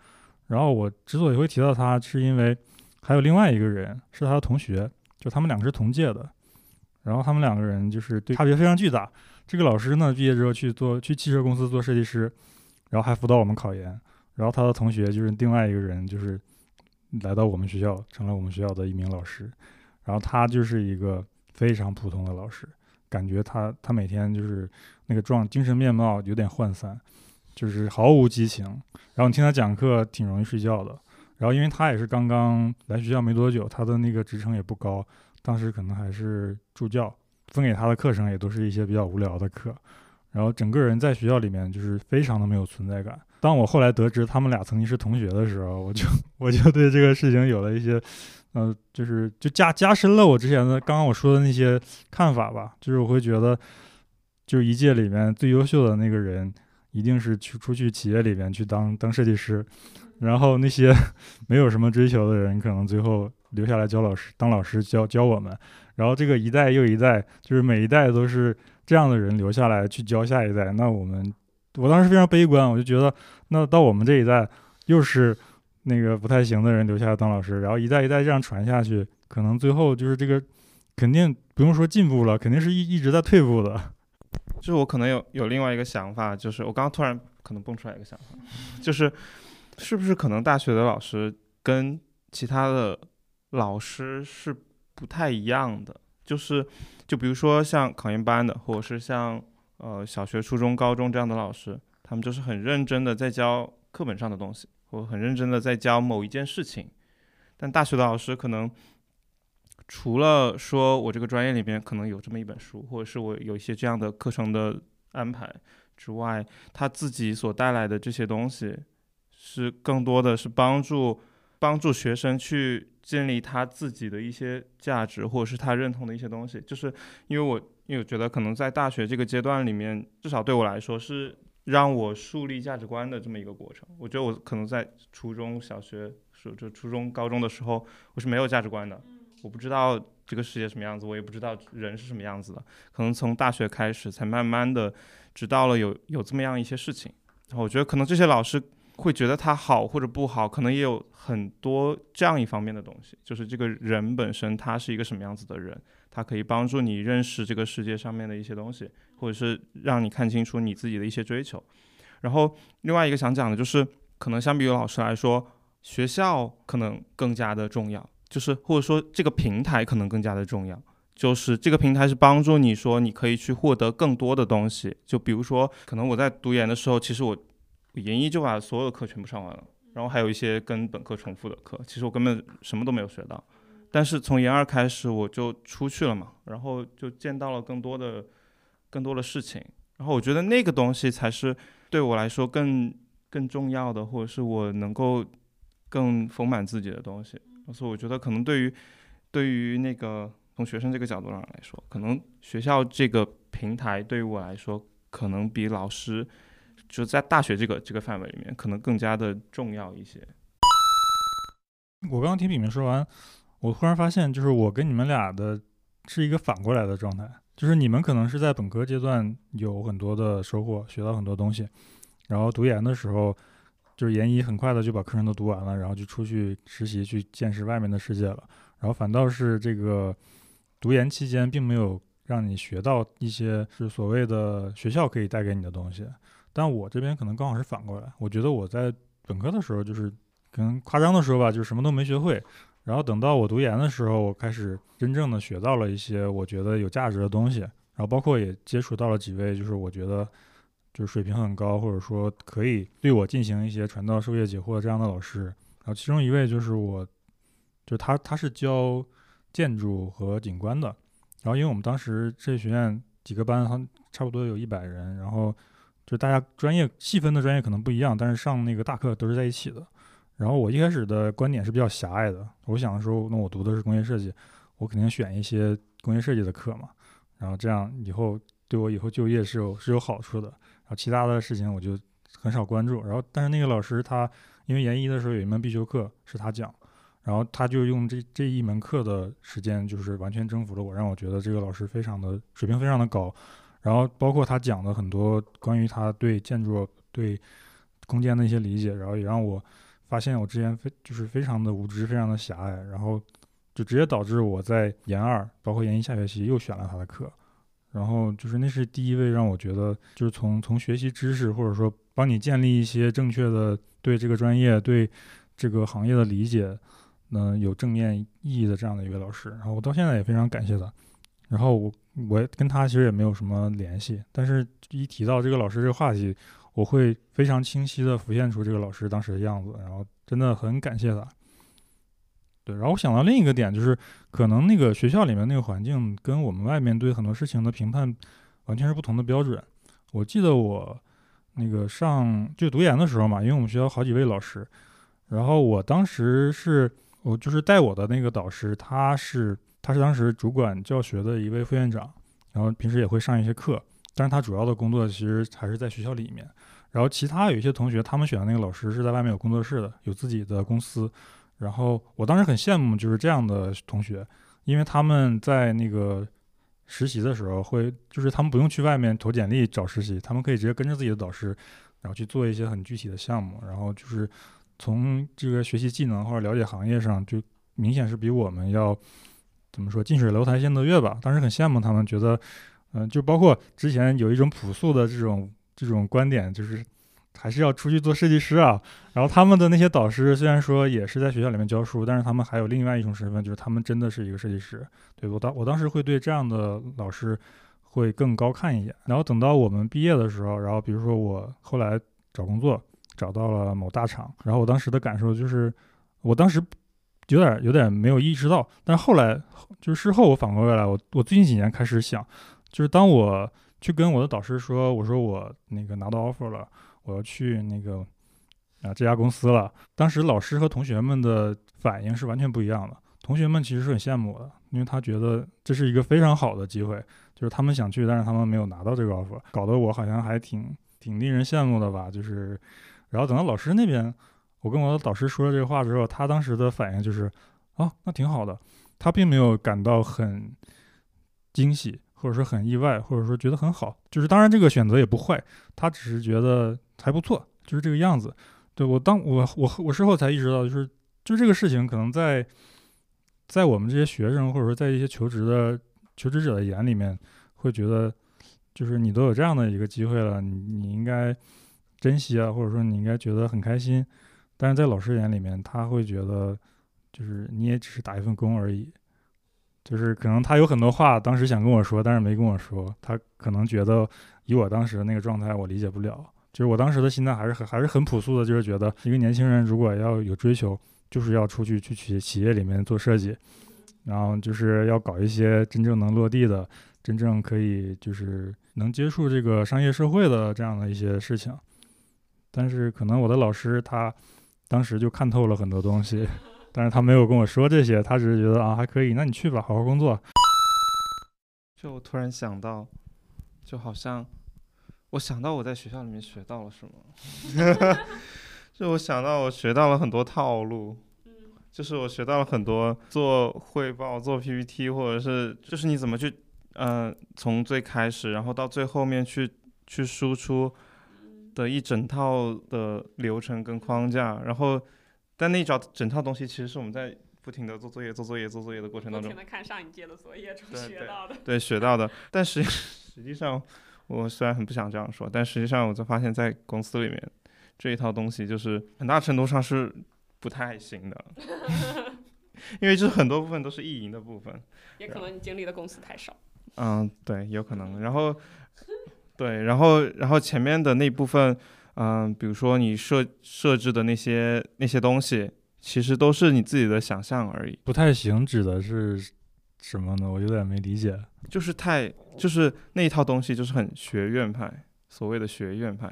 然后我之所以会提到他，是因为还有另外一个人是他的同学，就他们两个是同届的。然后他们两个人就是对差别非常巨大。这个老师呢，毕业之后去做去汽车公司做设计师，然后还辅导我们考研。然后他的同学就是另外一个人，就是来到我们学校，成了我们学校的一名老师。然后他就是一个非常普通的老师，感觉他他每天就是那个状精神面貌有点涣散，就是毫无激情。然后你听他讲课挺容易睡觉的。然后因为他也是刚刚来学校没多久，他的那个职称也不高。当时可能还是助教，分给他的课程也都是一些比较无聊的课，然后整个人在学校里面就是非常的没有存在感。当我后来得知他们俩曾经是同学的时候，我就我就对这个事情有了一些，呃，就是就加加深了我之前的刚刚我说的那些看法吧。就是我会觉得，就是一届里面最优秀的那个人，一定是去出去企业里面去当当设计师，然后那些 没有什么追求的人，可能最后。留下来教老师，当老师教教我们，然后这个一代又一代，就是每一代都是这样的人留下来去教下一代。那我们，我当时非常悲观，我就觉得，那到我们这一代又是那个不太行的人留下来当老师，然后一代一代这样传下去，可能最后就是这个肯定不用说进步了，肯定是一一直在退步的。就 是我可能有有另外一个想法，就是我刚刚突然可能蹦出来一个想法，就是是不是可能大学的老师跟其他的。老师是不太一样的，就是，就比如说像考研班的，或者是像呃小学、初中、高中这样的老师，他们就是很认真的在教课本上的东西，或很认真的在教某一件事情。但大学的老师可能除了说我这个专业里边可能有这么一本书，或者是我有一些这样的课程的安排之外，他自己所带来的这些东西，是更多的是帮助帮助学生去。建立他自己的一些价值，或者是他认同的一些东西，就是因为我因为我觉得可能在大学这个阶段里面，至少对我来说是让我树立价值观的这么一个过程。我觉得我可能在初中小学，就初中高中的时候，我是没有价值观的，我不知道这个世界什么样子，我也不知道人是什么样子的。可能从大学开始，才慢慢的知道了有有这么样一些事情。然后我觉得可能这些老师会觉得他好或者不好，可能也有很多这样一方面的东西，就是这个人本身他是一个什么样子的人，他可以帮助你认识这个世界上面的一些东西，或者是让你看清楚你自己的一些追求。然后另外一个想讲的就是，可能相比于老师来说，学校可能更加的重要，就是或者说这个平台可能更加的重要，就是这个平台是帮助你说你可以去获得更多的东西。就比如说，可能我在读研的时候，其实我研一就把所有的课全部上完了，然后还有一些跟本科重复的课，其实我根本什么都没有学到。但是从研二开始，我就出去了嘛，然后就见到了更多的更多的事情，然后我觉得那个东西才是。对我来说更更重要的，或者是我能够更丰满自己的东西，所以我觉得可能对于对于那个从学生这个角度上来说，可能学校这个平台对于我来说，可能比老师就在大学这个这个范围里面，可能更加的重要一些。我刚刚听炳明说完，我忽然发现，就是我跟你们俩的是一个反过来的状态。就是你们可能是在本科阶段有很多的收获，学到很多东西，然后读研的时候，就是研一很快的就把课程都读完了，然后就出去实习去见识外面的世界了。然后反倒是这个读研期间并没有让你学到一些是所谓的学校可以带给你的东西。但我这边可能刚好是反过来，我觉得我在本科的时候就是可能夸张的说吧，就是什么都没学会。然后等到我读研的时候，我开始真正的学到了一些我觉得有价值的东西，然后包括也接触到了几位，就是我觉得就是水平很高，或者说可以对我进行一些传道授业解惑这样的老师。然后其中一位就是我，就他他是教建筑和景观的。然后因为我们当时这学院几个班，他差不多有一百人，然后就大家专业细分的专业可能不一样，但是上那个大课都是在一起的。然后我一开始的观点是比较狭隘的，我想说，那我读的是工业设计，我肯定选一些工业设计的课嘛，然后这样以后对我以后就业是有是有好处的。然后其他的事情我就很少关注。然后但是那个老师他因为研一的时候有一门必修课是他讲，然后他就用这这一门课的时间就是完全征服了我，让我觉得这个老师非常的水平非常的高。然后包括他讲的很多关于他对建筑对空间的一些理解，然后也让我。发现我之前非就是非常的无知，非常的狭隘，然后就直接导致我在研二，包括研一下学期又选了他的课，然后就是那是第一位让我觉得就是从从学习知识或者说帮你建立一些正确的对这个专业对这个行业的理解，能有正面意义的这样的一位老师，然后我到现在也非常感谢他，然后我我跟他其实也没有什么联系，但是一提到这个老师这个话题。我会非常清晰的浮现出这个老师当时的样子，然后真的很感谢他。对，然后我想到另一个点，就是可能那个学校里面那个环境跟我们外面对很多事情的评判完全是不同的标准。我记得我那个上就读研的时候嘛，因为我们学校好几位老师，然后我当时是我就是带我的那个导师，他是他是当时主管教学的一位副院长，然后平时也会上一些课，但是他主要的工作其实还是在学校里面。然后其他有一些同学，他们选的那个老师是在外面有工作室的，有自己的公司。然后我当时很羡慕就是这样的同学，因为他们在那个实习的时候会，就是他们不用去外面投简历找实习，他们可以直接跟着自己的导师，然后去做一些很具体的项目。然后就是从这个学习技能或者了解行业上，就明显是比我们要怎么说近水楼台先得月吧。当时很羡慕他们，觉得嗯，就包括之前有一种朴素的这种。这种观点就是还是要出去做设计师啊。然后他们的那些导师虽然说也是在学校里面教书，但是他们还有另外一种身份，就是他们真的是一个设计师。对我当我当时会对这样的老师会更高看一眼。然后等到我们毕业的时候，然后比如说我后来找工作找到了某大厂，然后我当时的感受就是，我当时有点有点没有意识到，但后来就是事后我反过来，我我最近几年开始想，就是当我。去跟我的导师说，我说我那个拿到 offer 了，我要去那个啊这家公司了。当时老师和同学们的反应是完全不一样的。同学们其实是很羡慕我的，因为他觉得这是一个非常好的机会，就是他们想去，但是他们没有拿到这个 offer，搞得我好像还挺挺令人羡慕的吧。就是，然后等到老师那边，我跟我的导师说了这个话之后，他当时的反应就是啊，那挺好的。他并没有感到很惊喜，或者说很意外，或者说觉得很好。就是当然这个选择也不坏，他只是觉得还不错，就是这个样子。对我当我我我事后才意识到，就是就这个事情可能在在我们这些学生或者说在一些求职的求职者的眼里面，会觉得就是你都有这样的一个机会了，你你应该珍惜啊，或者说你应该觉得很开心。但是在老师眼里面，他会觉得就是你也只是打一份工而已，就是可能他有很多话当时想跟我说，但是没跟我说。他可能觉得以我当时的那个状态，我理解不了。就是我当时的心态还是很还是很朴素的，就是觉得一个年轻人如果要有追求，就是要出去去企企业里面做设计，然后就是要搞一些真正能落地的、真正可以就是能接触这个商业社会的这样的一些事情。但是可能我的老师他。当时就看透了很多东西，但是他没有跟我说这些，他只是觉得啊还可以，那你去吧，好好工作。就我突然想到，就好像我想到我在学校里面学到了什么，就我想到我学到了很多套路，就是我学到了很多做汇报、做 PPT，或者是就是你怎么去，嗯，从最开始，然后到最后面去去输出。的一整套的流程跟框架，然后，但那整整套东西其实是我们在不停的做作业、做作业、做作业的过程当中，不停的看上一届的作业中学到的，对 学到的。但实实际上，我虽然很不想这样说，但实际上我就发现，在公司里面这一套东西就是很大程度上是不太行的，因为就是很多部分都是意淫的部分，也可能你经历的公司太少。嗯，对，有可能。然后。对，然后然后前面的那部分，嗯，比如说你设设置的那些那些东西，其实都是你自己的想象而已。不太行指的是什么呢？我有点没理解。就是太就是那一套东西就是很学院派，所谓的学院派，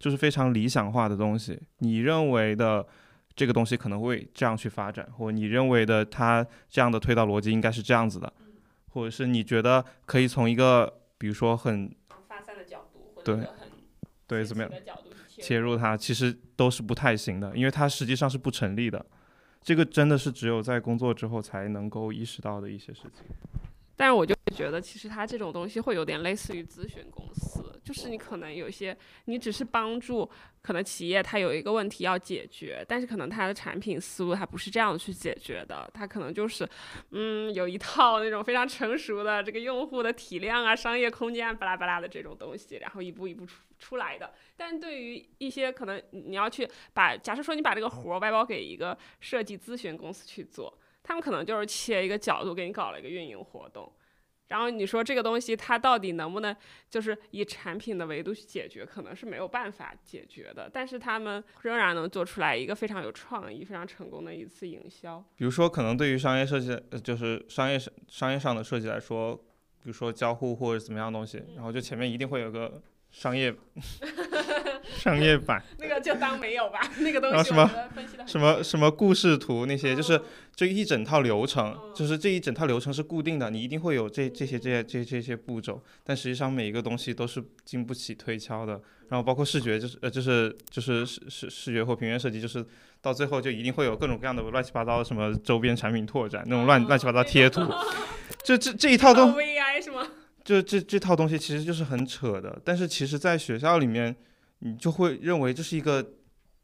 就是非常理想化的东西。你认为的这个东西可能会这样去发展，或你认为的它这样的推导逻辑应该是这样子的，或者是你觉得可以从一个比如说很。对，对，怎么样切入它，其实都是不太行的，因为它实际上是不成立的。这个真的是只有在工作之后才能够意识到的一些事情。但是我就觉得，其实它这种东西会有点类似于咨询公司，就是你可能有些，你只是帮助可能企业它有一个问题要解决，但是可能它的产品思路它不是这样去解决的，它可能就是，嗯，有一套那种非常成熟的这个用户的体量啊、商业空间巴拉巴拉的这种东西，然后一步一步出出来的。但对于一些可能你要去把，假设说你把这个活外包给一个设计咨询公司去做。他们可能就是切一个角度给你搞了一个运营活动，然后你说这个东西它到底能不能就是以产品的维度去解决，可能是没有办法解决的。但是他们仍然能做出来一个非常有创意、非常成功的一次营销。比如说，可能对于商业设计，就是商业商业上的设计来说，比如说交互或者怎么样东西，然后就前面一定会有个。商业，商业版 那个就当没有吧，那个东西。什么什么什么故事图那些，就是这一整套流程，就是这一整套流程是固定的，你一定会有这这些这些这这些步骤，但实际上每一个东西都是经不起推敲的。然后包括视觉，就是呃就是就是视视视觉或平面设计，就是到最后就一定会有各种各样的乱七八糟的什么周边产品拓展那种乱乱七八糟贴图，这这这一套都 VI 是吗？就这这套东西其实就是很扯的，但是其实在学校里面，你就会认为这是一个，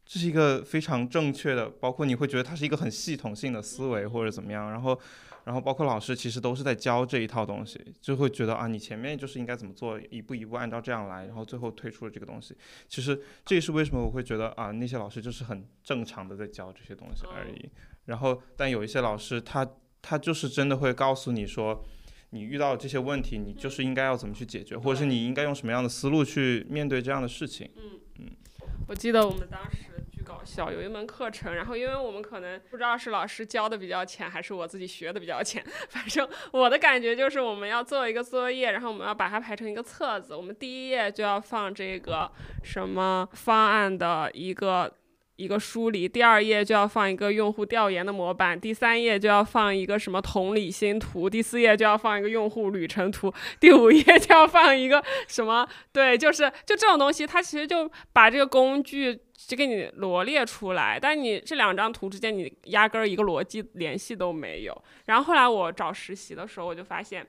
这是一个非常正确的，包括你会觉得它是一个很系统性的思维或者怎么样，然后，然后包括老师其实都是在教这一套东西，就会觉得啊，你前面就是应该怎么做，一步一步按照这样来，然后最后推出了这个东西。其实这也是为什么我会觉得啊，那些老师就是很正常的在教这些东西而已。然后，但有一些老师他他就是真的会告诉你说。你遇到这些问题，你就是应该要怎么去解决，或者是你应该用什么样的思路去面对这样的事情？嗯嗯，我记得我们当时巨搞笑，有一门课程，然后因为我们可能不知道是老师教的比较浅，还是我自己学的比较浅，反正我的感觉就是我们要做一个作业，然后我们要把它排成一个册子，我们第一页就要放这个什么方案的一个。一个梳理，第二页就要放一个用户调研的模板，第三页就要放一个什么同理心图，第四页就要放一个用户旅程图，第五页就要放一个什么？对，就是就这种东西，它其实就把这个工具就给你罗列出来，但你这两张图之间你压根儿一个逻辑联系都没有。然后后来我找实习的时候，我就发现。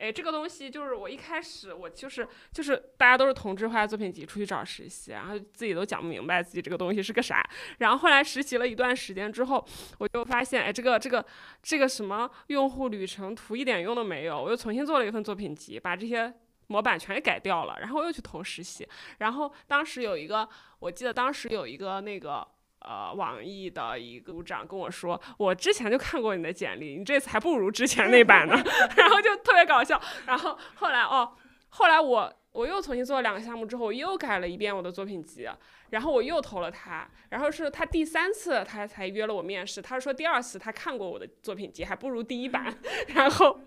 哎，这个东西就是我一开始我就是就是大家都是同质化作品集出去找实习，然后自己都讲不明白自己这个东西是个啥。然后后来实习了一段时间之后，我就发现，哎，这个这个这个什么用户旅程图一点用都没有。我又重新做了一份作品集，把这些模板全给改掉了，然后我又去投实习。然后当时有一个，我记得当时有一个那个。呃，网易的一个组长跟我说，我之前就看过你的简历，你这次还不如之前那版呢，然后就特别搞笑。然后后来哦，后来我我又重新做了两个项目之后，我又改了一遍我的作品集。然后我又投了他，然后是他第三次他才约了我面试。他说第二次他看过我的作品集，还不如第一版。然后，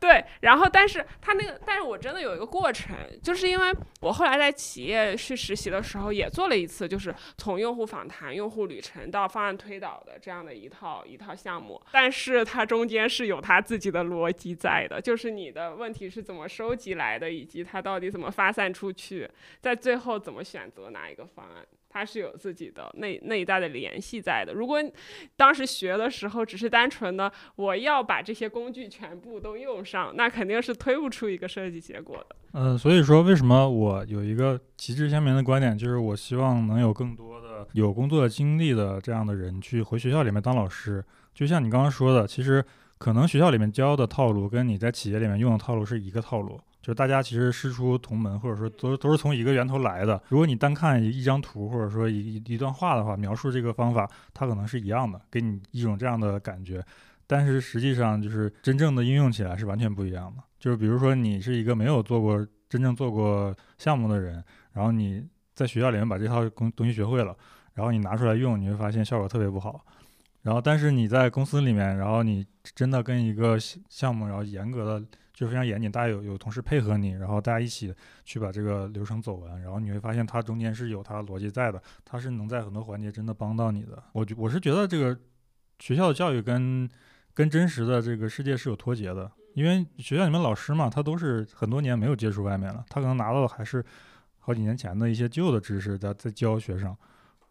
对，然后但是他那个，但是我真的有一个过程，就是因为我后来在企业去实习的时候也做了一次，就是从用户访谈、用户旅程到方案推导的这样的一套一套项目。但是它中间是有它自己的逻辑在的，就是你的问题是怎么收集来的，以及它到底怎么发散出去，在最后怎么选择哪一个方案。它是有自己的那那一代的联系在的。如果当时学的时候只是单纯的我要把这些工具全部都用上，那肯定是推不出一个设计结果的。嗯，所以说为什么我有一个旗帜鲜明的观点，就是我希望能有更多的有工作经历的这样的人去回学校里面当老师。就像你刚刚说的，其实可能学校里面教的套路跟你在企业里面用的套路是一个套路。就大家其实师出同门，或者说都都是从一个源头来的。如果你单看一张图，或者说一一段话的话，描述这个方法，它可能是一样的，给你一种这样的感觉。但是实际上，就是真正的应用起来是完全不一样的。就是比如说，你是一个没有做过真正做过项目的人，然后你在学校里面把这套东东西学会了，然后你拿出来用，你会发现效果特别不好。然后，但是你在公司里面，然后你真的跟一个项目，然后严格的。就非常严谨，大家有有同事配合你，然后大家一起去把这个流程走完，然后你会发现它中间是有它的逻辑在的，它是能在很多环节真的帮到你的。我我是觉得这个学校的教育跟跟真实的这个世界是有脱节的，因为学校里面老师嘛，他都是很多年没有接触外面了，他可能拿到的还是好几年前的一些旧的知识在在教学生。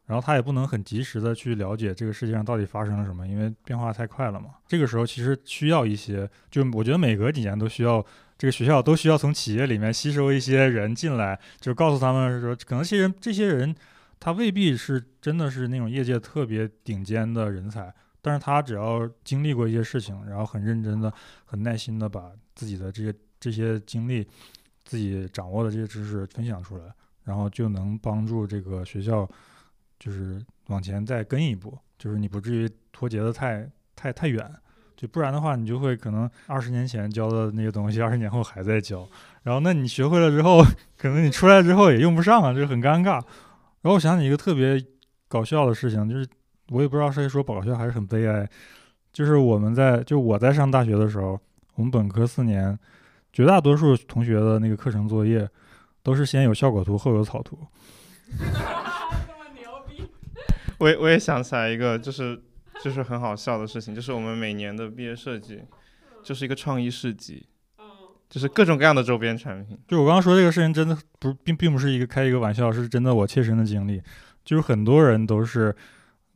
然后他也不能很及时的去了解这个世界上到底发生了什么，因为变化太快了嘛。这个时候其实需要一些，就我觉得每隔几年都需要这个学校都需要从企业里面吸收一些人进来，就告诉他们说，可能这些人这些人他未必是真的是那种业界特别顶尖的人才，但是他只要经历过一些事情，然后很认真的、很耐心的把自己的这些这些经历、自己掌握的这些知识分享出来，然后就能帮助这个学校。就是往前再跟一步，就是你不至于脱节的太太太远，就不然的话，你就会可能二十年前教的那些东西，二十年后还在教，然后那你学会了之后，可能你出来之后也用不上啊，就很尴尬。然后我想起一个特别搞笑的事情，就是我也不知道是说搞笑还是很悲哀，就是我们在就我在上大学的时候，我们本科四年，绝大多数同学的那个课程作业都是先有效果图后有草图。我也我也想起来一个，就是就是很好笑的事情，就是我们每年的毕业设计，就是一个创意市集，就是各种各样的周边产品。就我刚刚说这个事情，真的不并并不是一个开一个玩笑，是真的我切身的经历。就是很多人都是，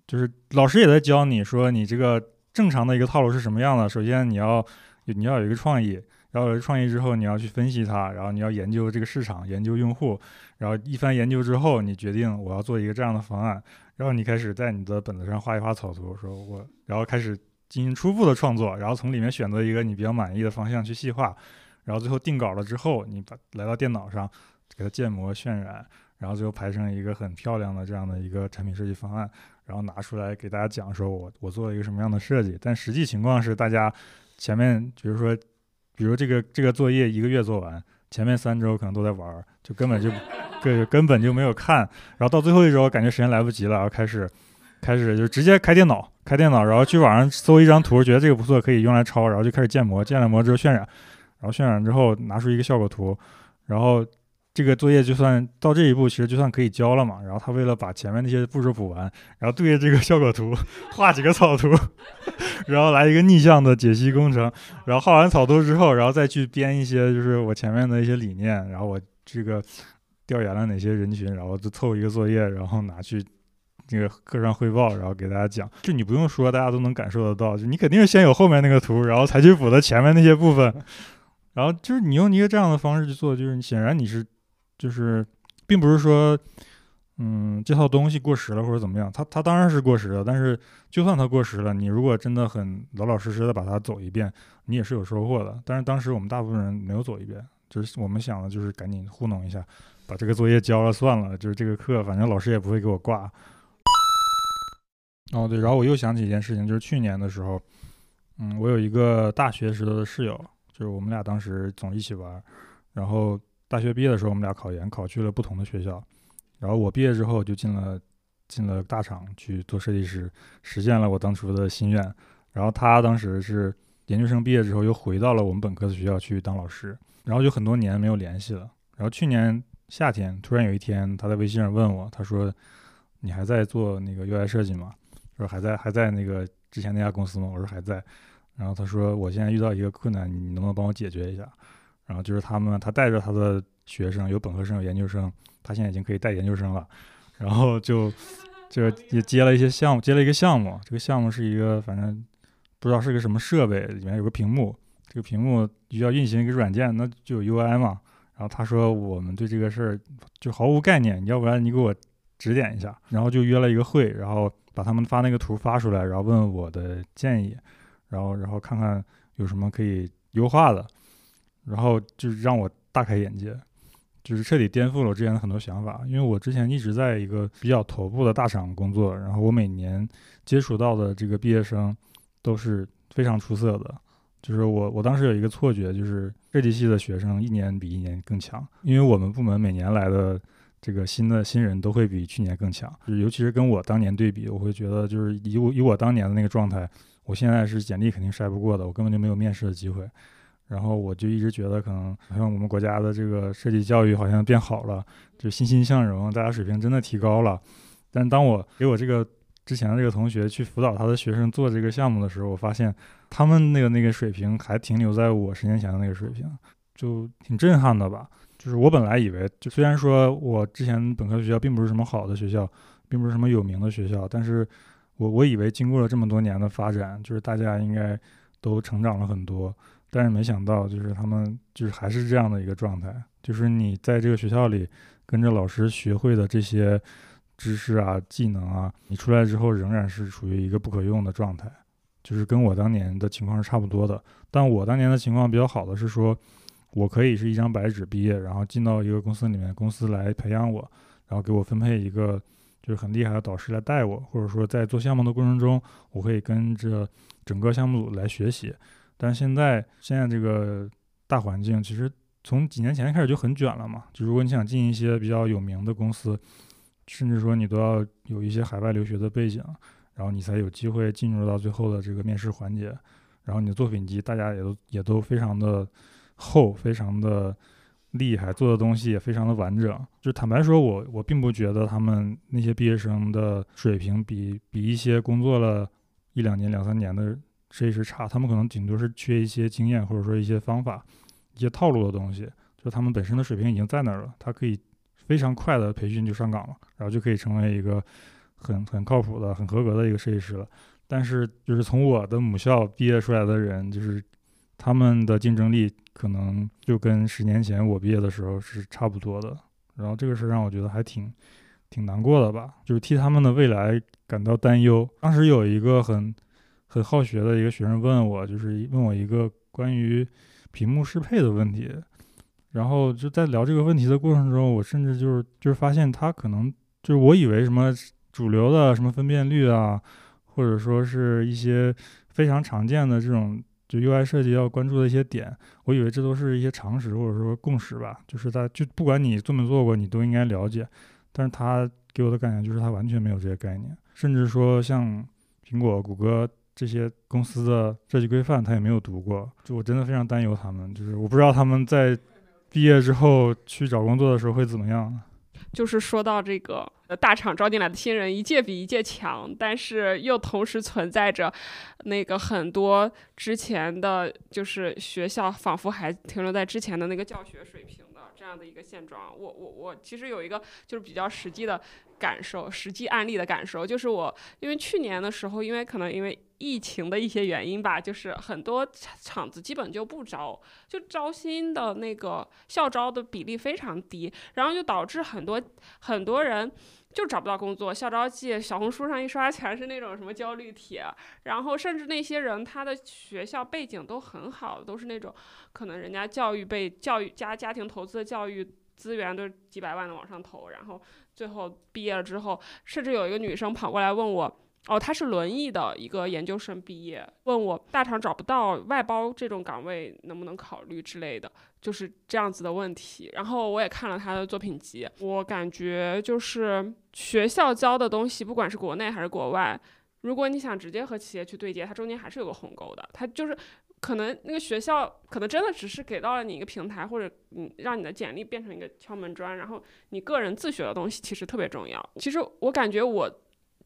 就是老师也在教你说，你这个正常的一个套路是什么样的。首先你要你要有一个创意，然后有创意之后你要去分析它，然后你要研究这个市场，研究用户，然后一番研究之后，你决定我要做一个这样的方案。然后你开始在你的本子上画一画草图，说我，然后开始进行初步的创作，然后从里面选择一个你比较满意的方向去细化，然后最后定稿了之后，你把来到电脑上给它建模渲染，然后最后排成一个很漂亮的这样的一个产品设计方案，然后拿出来给大家讲，说我我做了一个什么样的设计。但实际情况是，大家前面比如说，比如这个这个作业一个月做完。前面三周可能都在玩，就根本就，根根本就没有看，然后到最后一周感觉时间来不及了，然后开始，开始就直接开电脑，开电脑，然后去网上搜一张图，觉得这个不错，可以用来抄，然后就开始建模，建了模之后渲染，然后渲染之后拿出一个效果图，然后。这个作业就算到这一步，其实就算可以交了嘛。然后他为了把前面那些步骤补完，然后对着这个效果图 画几个草图，然后来一个逆向的解析工程。然后画完草图之后，然后再去编一些就是我前面的一些理念。然后我这个调研了哪些人群，然后就凑一个作业，然后拿去那个课上汇报，然后给大家讲。就你不用说，大家都能感受得到，就你肯定是先有后面那个图，然后才去补的前面那些部分。然后就是你用一个这样的方式去做，就是显然你是就是并不是说。嗯，这套东西过时了或者怎么样？它它当然是过时了，但是就算它过时了，你如果真的很老老实实的把它走一遍，你也是有收获的。但是当时我们大部分人没有走一遍，就是我们想的就是赶紧糊弄一下，把这个作业交了算了，就是这个课反正老师也不会给我挂。哦对，然后我又想起一件事情，就是去年的时候，嗯，我有一个大学时候的室友，就是我们俩当时总一起玩，然后大学毕业的时候，我们俩考研考去了不同的学校。然后我毕业之后就进了进了大厂去做设计师，实现了我当初的心愿。然后他当时是研究生毕业之后又回到了我们本科的学校去当老师，然后就很多年没有联系了。然后去年夏天突然有一天他在微信上问我，他说：“你还在做那个 UI 设计吗？”说还在还在那个之前那家公司吗？我说还在。然后他说：“我现在遇到一个困难，你能不能帮我解决一下？”然后就是他们他带着他的学生，有本科生有研究生。他现在已经可以带研究生了，然后就就也接了一些项目，接了一个项目。这个项目是一个反正不知道是个什么设备，里面有个屏幕，这个屏幕需要运行一个软件，那就有 UI 嘛。然后他说我们对这个事儿就毫无概念，要不然你给我指点一下。然后就约了一个会，然后把他们发那个图发出来，然后问我的建议，然后然后看看有什么可以优化的，然后就是让我大开眼界。就是彻底颠覆了我之前的很多想法，因为我之前一直在一个比较头部的大厂工作，然后我每年接触到的这个毕业生都是非常出色的。就是我我当时有一个错觉，就是设计系的学生一年比一年更强，因为我们部门每年来的这个新的新人都会比去年更强，就尤其是跟我当年对比，我会觉得就是以我以我当年的那个状态，我现在是简历肯定筛不过的，我根本就没有面试的机会。然后我就一直觉得，可能好像我们国家的这个设计教育好像变好了，就欣欣向荣，大家水平真的提高了。但当我给我这个之前的这个同学去辅导他的学生做这个项目的时候，我发现他们那个那个水平还停留在我十年前的那个水平，就挺震撼的吧。就是我本来以为，就虽然说我之前本科学校并不是什么好的学校，并不是什么有名的学校，但是我我以为经过了这么多年的发展，就是大家应该都成长了很多。但是没想到，就是他们就是还是这样的一个状态，就是你在这个学校里跟着老师学会的这些知识啊、技能啊，你出来之后仍然是处于一个不可用的状态，就是跟我当年的情况是差不多的。但我当年的情况比较好的是说，我可以是一张白纸毕业，然后进到一个公司里面，公司来培养我，然后给我分配一个就是很厉害的导师来带我，或者说在做项目的过程中，我可以跟着整个项目组来学习。但现在现在这个大环境，其实从几年前开始就很卷了嘛。就如果你想进一些比较有名的公司，甚至说你都要有一些海外留学的背景，然后你才有机会进入到最后的这个面试环节。然后你的作品集大家也都也都非常的厚，非常的厉害，做的东西也非常的完整。就坦白说，我我并不觉得他们那些毕业生的水平比比一些工作了一两年、两三年的。设计师差，他们可能顶多是缺一些经验，或者说一些方法、一些套路的东西。就他们本身的水平已经在那儿了，他可以非常快的培训就上岗了，然后就可以成为一个很很靠谱的、很合格的一个设计师了。但是，就是从我的母校毕业出来的人，就是他们的竞争力可能就跟十年前我毕业的时候是差不多的。然后这个事让我觉得还挺挺难过的吧，就是替他们的未来感到担忧。当时有一个很。很好学的一个学生问我，就是问我一个关于屏幕适配的问题，然后就在聊这个问题的过程中，我甚至就是就是发现他可能就是我以为什么主流的什么分辨率啊，或者说是一些非常常见的这种就 UI 设计要关注的一些点，我以为这都是一些常识或者说共识吧，就是他就不管你做没做过，你都应该了解，但是他给我的感觉就是他完全没有这些概念，甚至说像苹果、谷歌。这些公司的设计规范他也没有读过，就我真的非常担忧他们，就是我不知道他们在毕业之后去找工作的时候会怎么样。就是说到这个大厂招进来的新人一届比一届强，但是又同时存在着那个很多之前的，就是学校仿佛还停留在之前的那个教学水平的这样的一个现状。我我我其实有一个就是比较实际的感受，实际案例的感受，就是我因为去年的时候，因为可能因为疫情的一些原因吧，就是很多厂子基本就不招，就招新的那个校招的比例非常低，然后就导致很多很多人。就找不到工作，校招季小红书上一刷全是那种什么焦虑帖，然后甚至那些人他的学校背景都很好，都是那种可能人家教育被教育家家庭投资的教育资源都是几百万的往上投，然后最后毕业了之后，甚至有一个女生跑过来问我。哦，他是轮椅的一个研究生毕业，问我大厂找不到外包这种岗位能不能考虑之类的，就是这样子的问题。然后我也看了他的作品集，我感觉就是学校教的东西，不管是国内还是国外，如果你想直接和企业去对接，它中间还是有个鸿沟的。它就是可能那个学校可能真的只是给到了你一个平台，或者你让你的简历变成一个敲门砖，然后你个人自学的东西其实特别重要。其实我感觉我。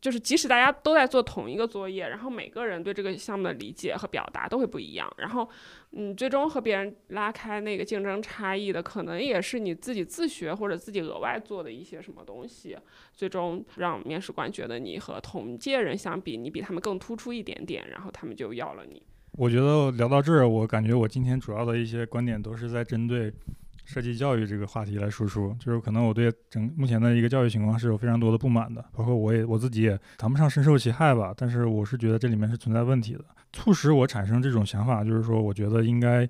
就是即使大家都在做同一个作业，然后每个人对这个项目的理解和表达都会不一样，然后，嗯，最终和别人拉开那个竞争差异的，可能也是你自己自学或者自己额外做的一些什么东西，最终让面试官觉得你和同届人相比，你比他们更突出一点点，然后他们就要了你。我觉得聊到这儿，我感觉我今天主要的一些观点都是在针对。设计教育这个话题来输出，就是可能我对整目前的一个教育情况是有非常多的不满的，包括我也我自己也谈不上深受其害吧，但是我是觉得这里面是存在问题的。促使我产生这种想法，就是说我觉得应该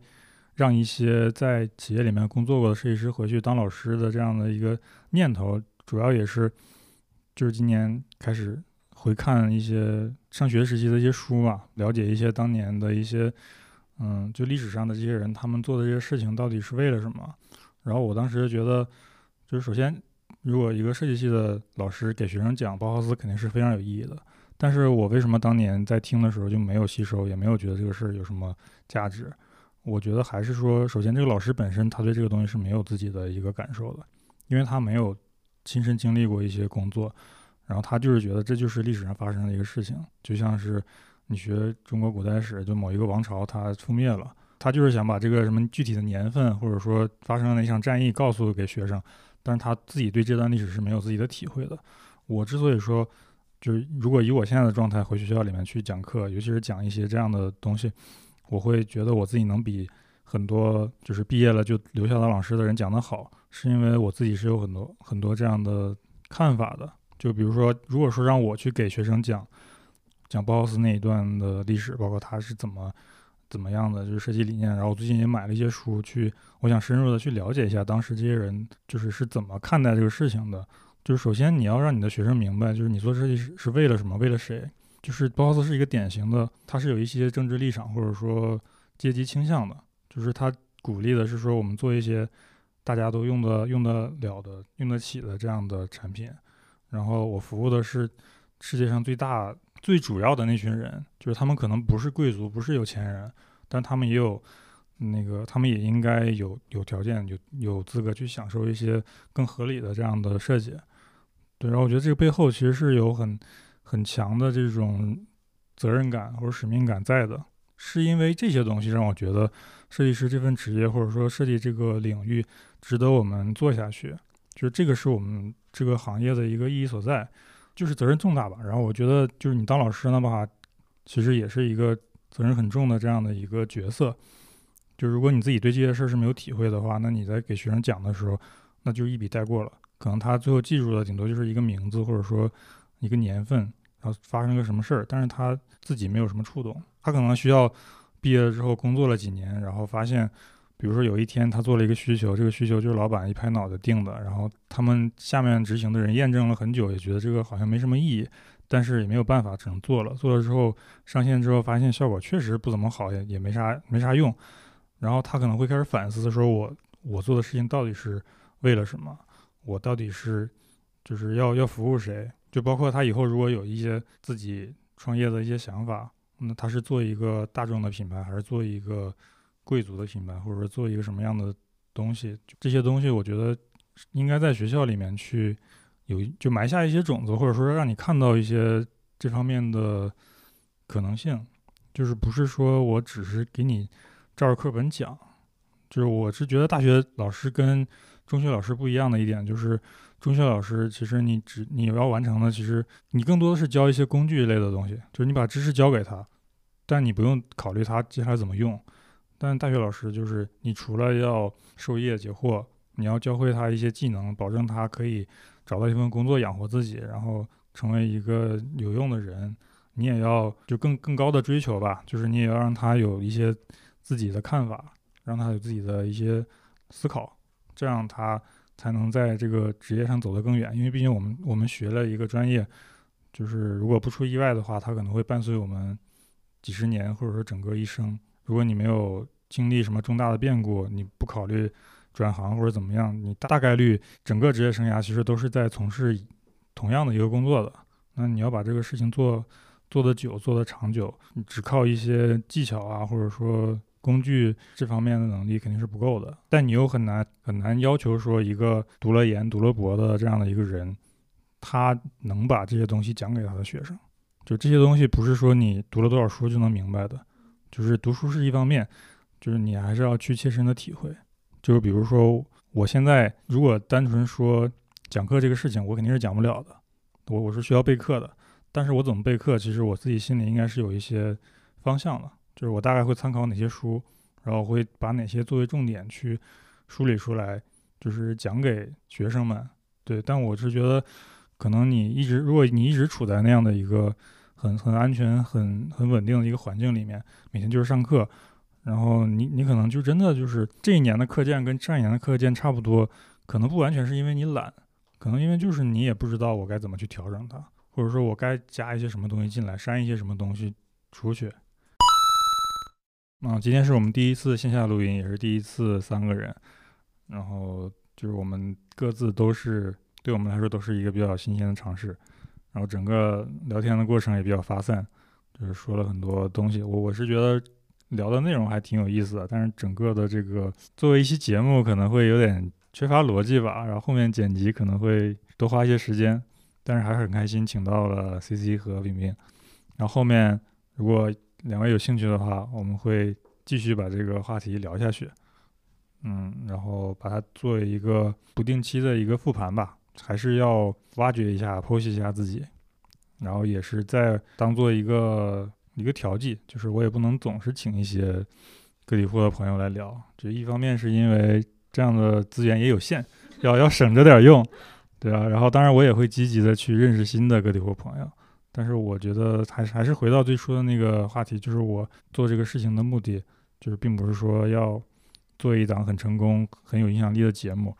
让一些在企业里面工作过的设计师回去当老师的这样的一个念头，主要也是就是今年开始回看一些上学时期的一些书嘛，了解一些当年的一些。嗯，就历史上的这些人，他们做的这些事情到底是为了什么？然后我当时觉得，就是首先，如果一个设计系的老师给学生讲包豪斯，肯定是非常有意义的。但是我为什么当年在听的时候就没有吸收，也没有觉得这个事儿有什么价值？我觉得还是说，首先这个老师本身他对这个东西是没有自己的一个感受的，因为他没有亲身经历过一些工作，然后他就是觉得这就是历史上发生的一个事情，就像是。你学中国古代史，就某一个王朝它覆灭了，他就是想把这个什么具体的年份，或者说发生的那场战役告诉给学生，但是他自己对这段历史是没有自己的体会的。我之所以说，就是如果以我现在的状态回学校里面去讲课，尤其是讲一些这样的东西，我会觉得我自己能比很多就是毕业了就留校当老师的人讲得好，是因为我自己是有很多很多这样的看法的。就比如说，如果说让我去给学生讲。讲包豪斯那一段的历史，包括他是怎么怎么样的，就是设计理念。然后我最近也买了一些书，去我想深入的去了解一下当时这些人就是是怎么看待这个事情的。就是首先你要让你的学生明白，就是你做设计是是为了什么，为了谁。就是包豪斯是一个典型的，他是有一些政治立场或者说阶级倾向的。就是他鼓励的是说我们做一些大家都用的用得了的、用得起的这样的产品。然后我服务的是世界上最大。最主要的那群人，就是他们可能不是贵族，不是有钱人，但他们也有那个，他们也应该有有条件，有有资格去享受一些更合理的这样的设计。对，然后我觉得这个背后其实是有很很强的这种责任感或者使命感在的，是因为这些东西让我觉得设计师这份职业或者说设计这个领域值得我们做下去，就是这个是我们这个行业的一个意义所在。就是责任重大吧，然后我觉得就是你当老师的话，其实也是一个责任很重的这样的一个角色。就如果你自己对这些事儿是没有体会的话，那你在给学生讲的时候，那就一笔带过了。可能他最后记住的顶多就是一个名字，或者说一个年份，然后发生个什么事儿，但是他自己没有什么触动。他可能需要毕业了之后工作了几年，然后发现。比如说有一天他做了一个需求，这个需求就是老板一拍脑袋定的，然后他们下面执行的人验证了很久，也觉得这个好像没什么意义，但是也没有办法，只能做了。做了之后上线之后发现效果确实不怎么好，也也没啥没啥用。然后他可能会开始反思，说我我做的事情到底是为了什么？我到底是就是要要服务谁？就包括他以后如果有一些自己创业的一些想法，那他是做一个大众的品牌，还是做一个？贵族的品牌，或者说做一个什么样的东西，这些东西我觉得应该在学校里面去有就埋下一些种子，或者说让你看到一些这方面的可能性。就是不是说我只是给你照着课本讲，就是我是觉得大学老师跟中学老师不一样的一点就是，中学老师其实你只你要完成的，其实你更多的是教一些工具类的东西，就是你把知识教给他，但你不用考虑他接下来怎么用。但大学老师就是你除了要授业解惑，你要教会他一些技能，保证他可以找到一份工作养活自己，然后成为一个有用的人。你也要就更更高的追求吧，就是你也要让他有一些自己的看法，让他有自己的一些思考，这样他才能在这个职业上走得更远。因为毕竟我们我们学了一个专业，就是如果不出意外的话，他可能会伴随我们几十年或者说整个一生。如果你没有经历什么重大的变故，你不考虑转行或者怎么样，你大概率整个职业生涯其实都是在从事同样的一个工作的。那你要把这个事情做做得久，做得长久，你只靠一些技巧啊，或者说工具这方面的能力肯定是不够的。但你又很难很难要求说一个读了研、读了博的这样的一个人，他能把这些东西讲给他的学生。就这些东西不是说你读了多少书就能明白的，就是读书是一方面，就是你还是要去切身的体会。就是比如说，我现在如果单纯说讲课这个事情，我肯定是讲不了的。我我是需要备课的，但是我怎么备课，其实我自己心里应该是有一些方向的，就是我大概会参考哪些书，然后会把哪些作为重点去梳理出来，就是讲给学生们。对，但我是觉得，可能你一直，如果你一直处在那样的一个很很安全、很很稳定的一个环境里面，每天就是上课，然后你你可能就真的就是这一年的课件跟上一年的课件差不多，可能不完全是因为你懒。可能因为就是你也不知道我该怎么去调整它，或者说我该加一些什么东西进来，删一些什么东西出去。啊，今天是我们第一次线下录音，也是第一次三个人，然后就是我们各自都是对我们来说都是一个比较新鲜的尝试，然后整个聊天的过程也比较发散，就是说了很多东西。我我是觉得聊的内容还挺有意思的，但是整个的这个作为一期节目可能会有点。缺乏逻辑吧，然后后面剪辑可能会多花一些时间，但是还是很开心，请到了 C C 和冰冰。然后后面如果两位有兴趣的话，我们会继续把这个话题聊下去。嗯，然后把它作为一个不定期的一个复盘吧，还是要挖掘一下、剖析一下自己，然后也是在当做一个一个调剂，就是我也不能总是请一些个体户的朋友来聊，就一方面是因为。这样的资源也有限，要要省着点用，对啊。然后当然我也会积极的去认识新的个体户朋友，但是我觉得还是还是回到最初的那个话题，就是我做这个事情的目的，就是并不是说要做一档很成功、很有影响力的节目，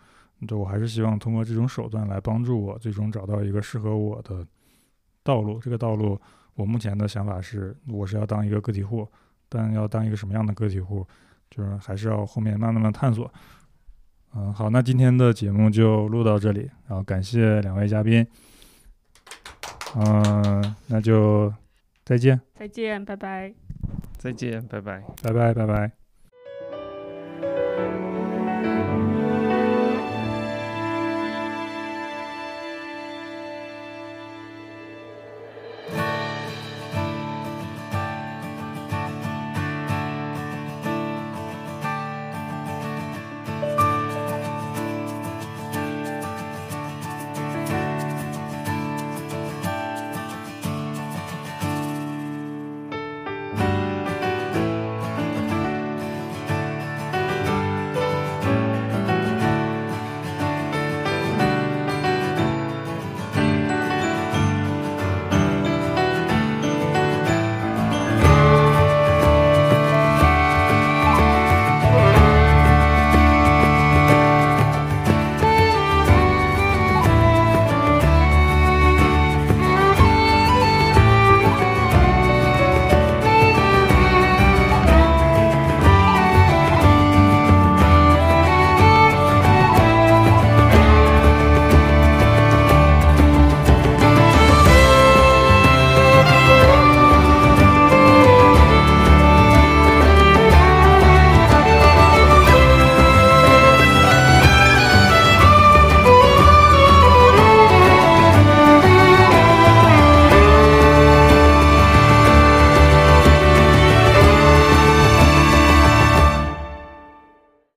就我还是希望通过这种手段来帮助我最终找到一个适合我的道路。这个道路，我目前的想法是，我是要当一个个体户，但要当一个什么样的个体户，就是还是要后面慢慢的探索。嗯，好，那今天的节目就录到这里，然后感谢两位嘉宾，嗯，那就再见，再见，拜拜，再见，拜拜，拜拜，拜拜。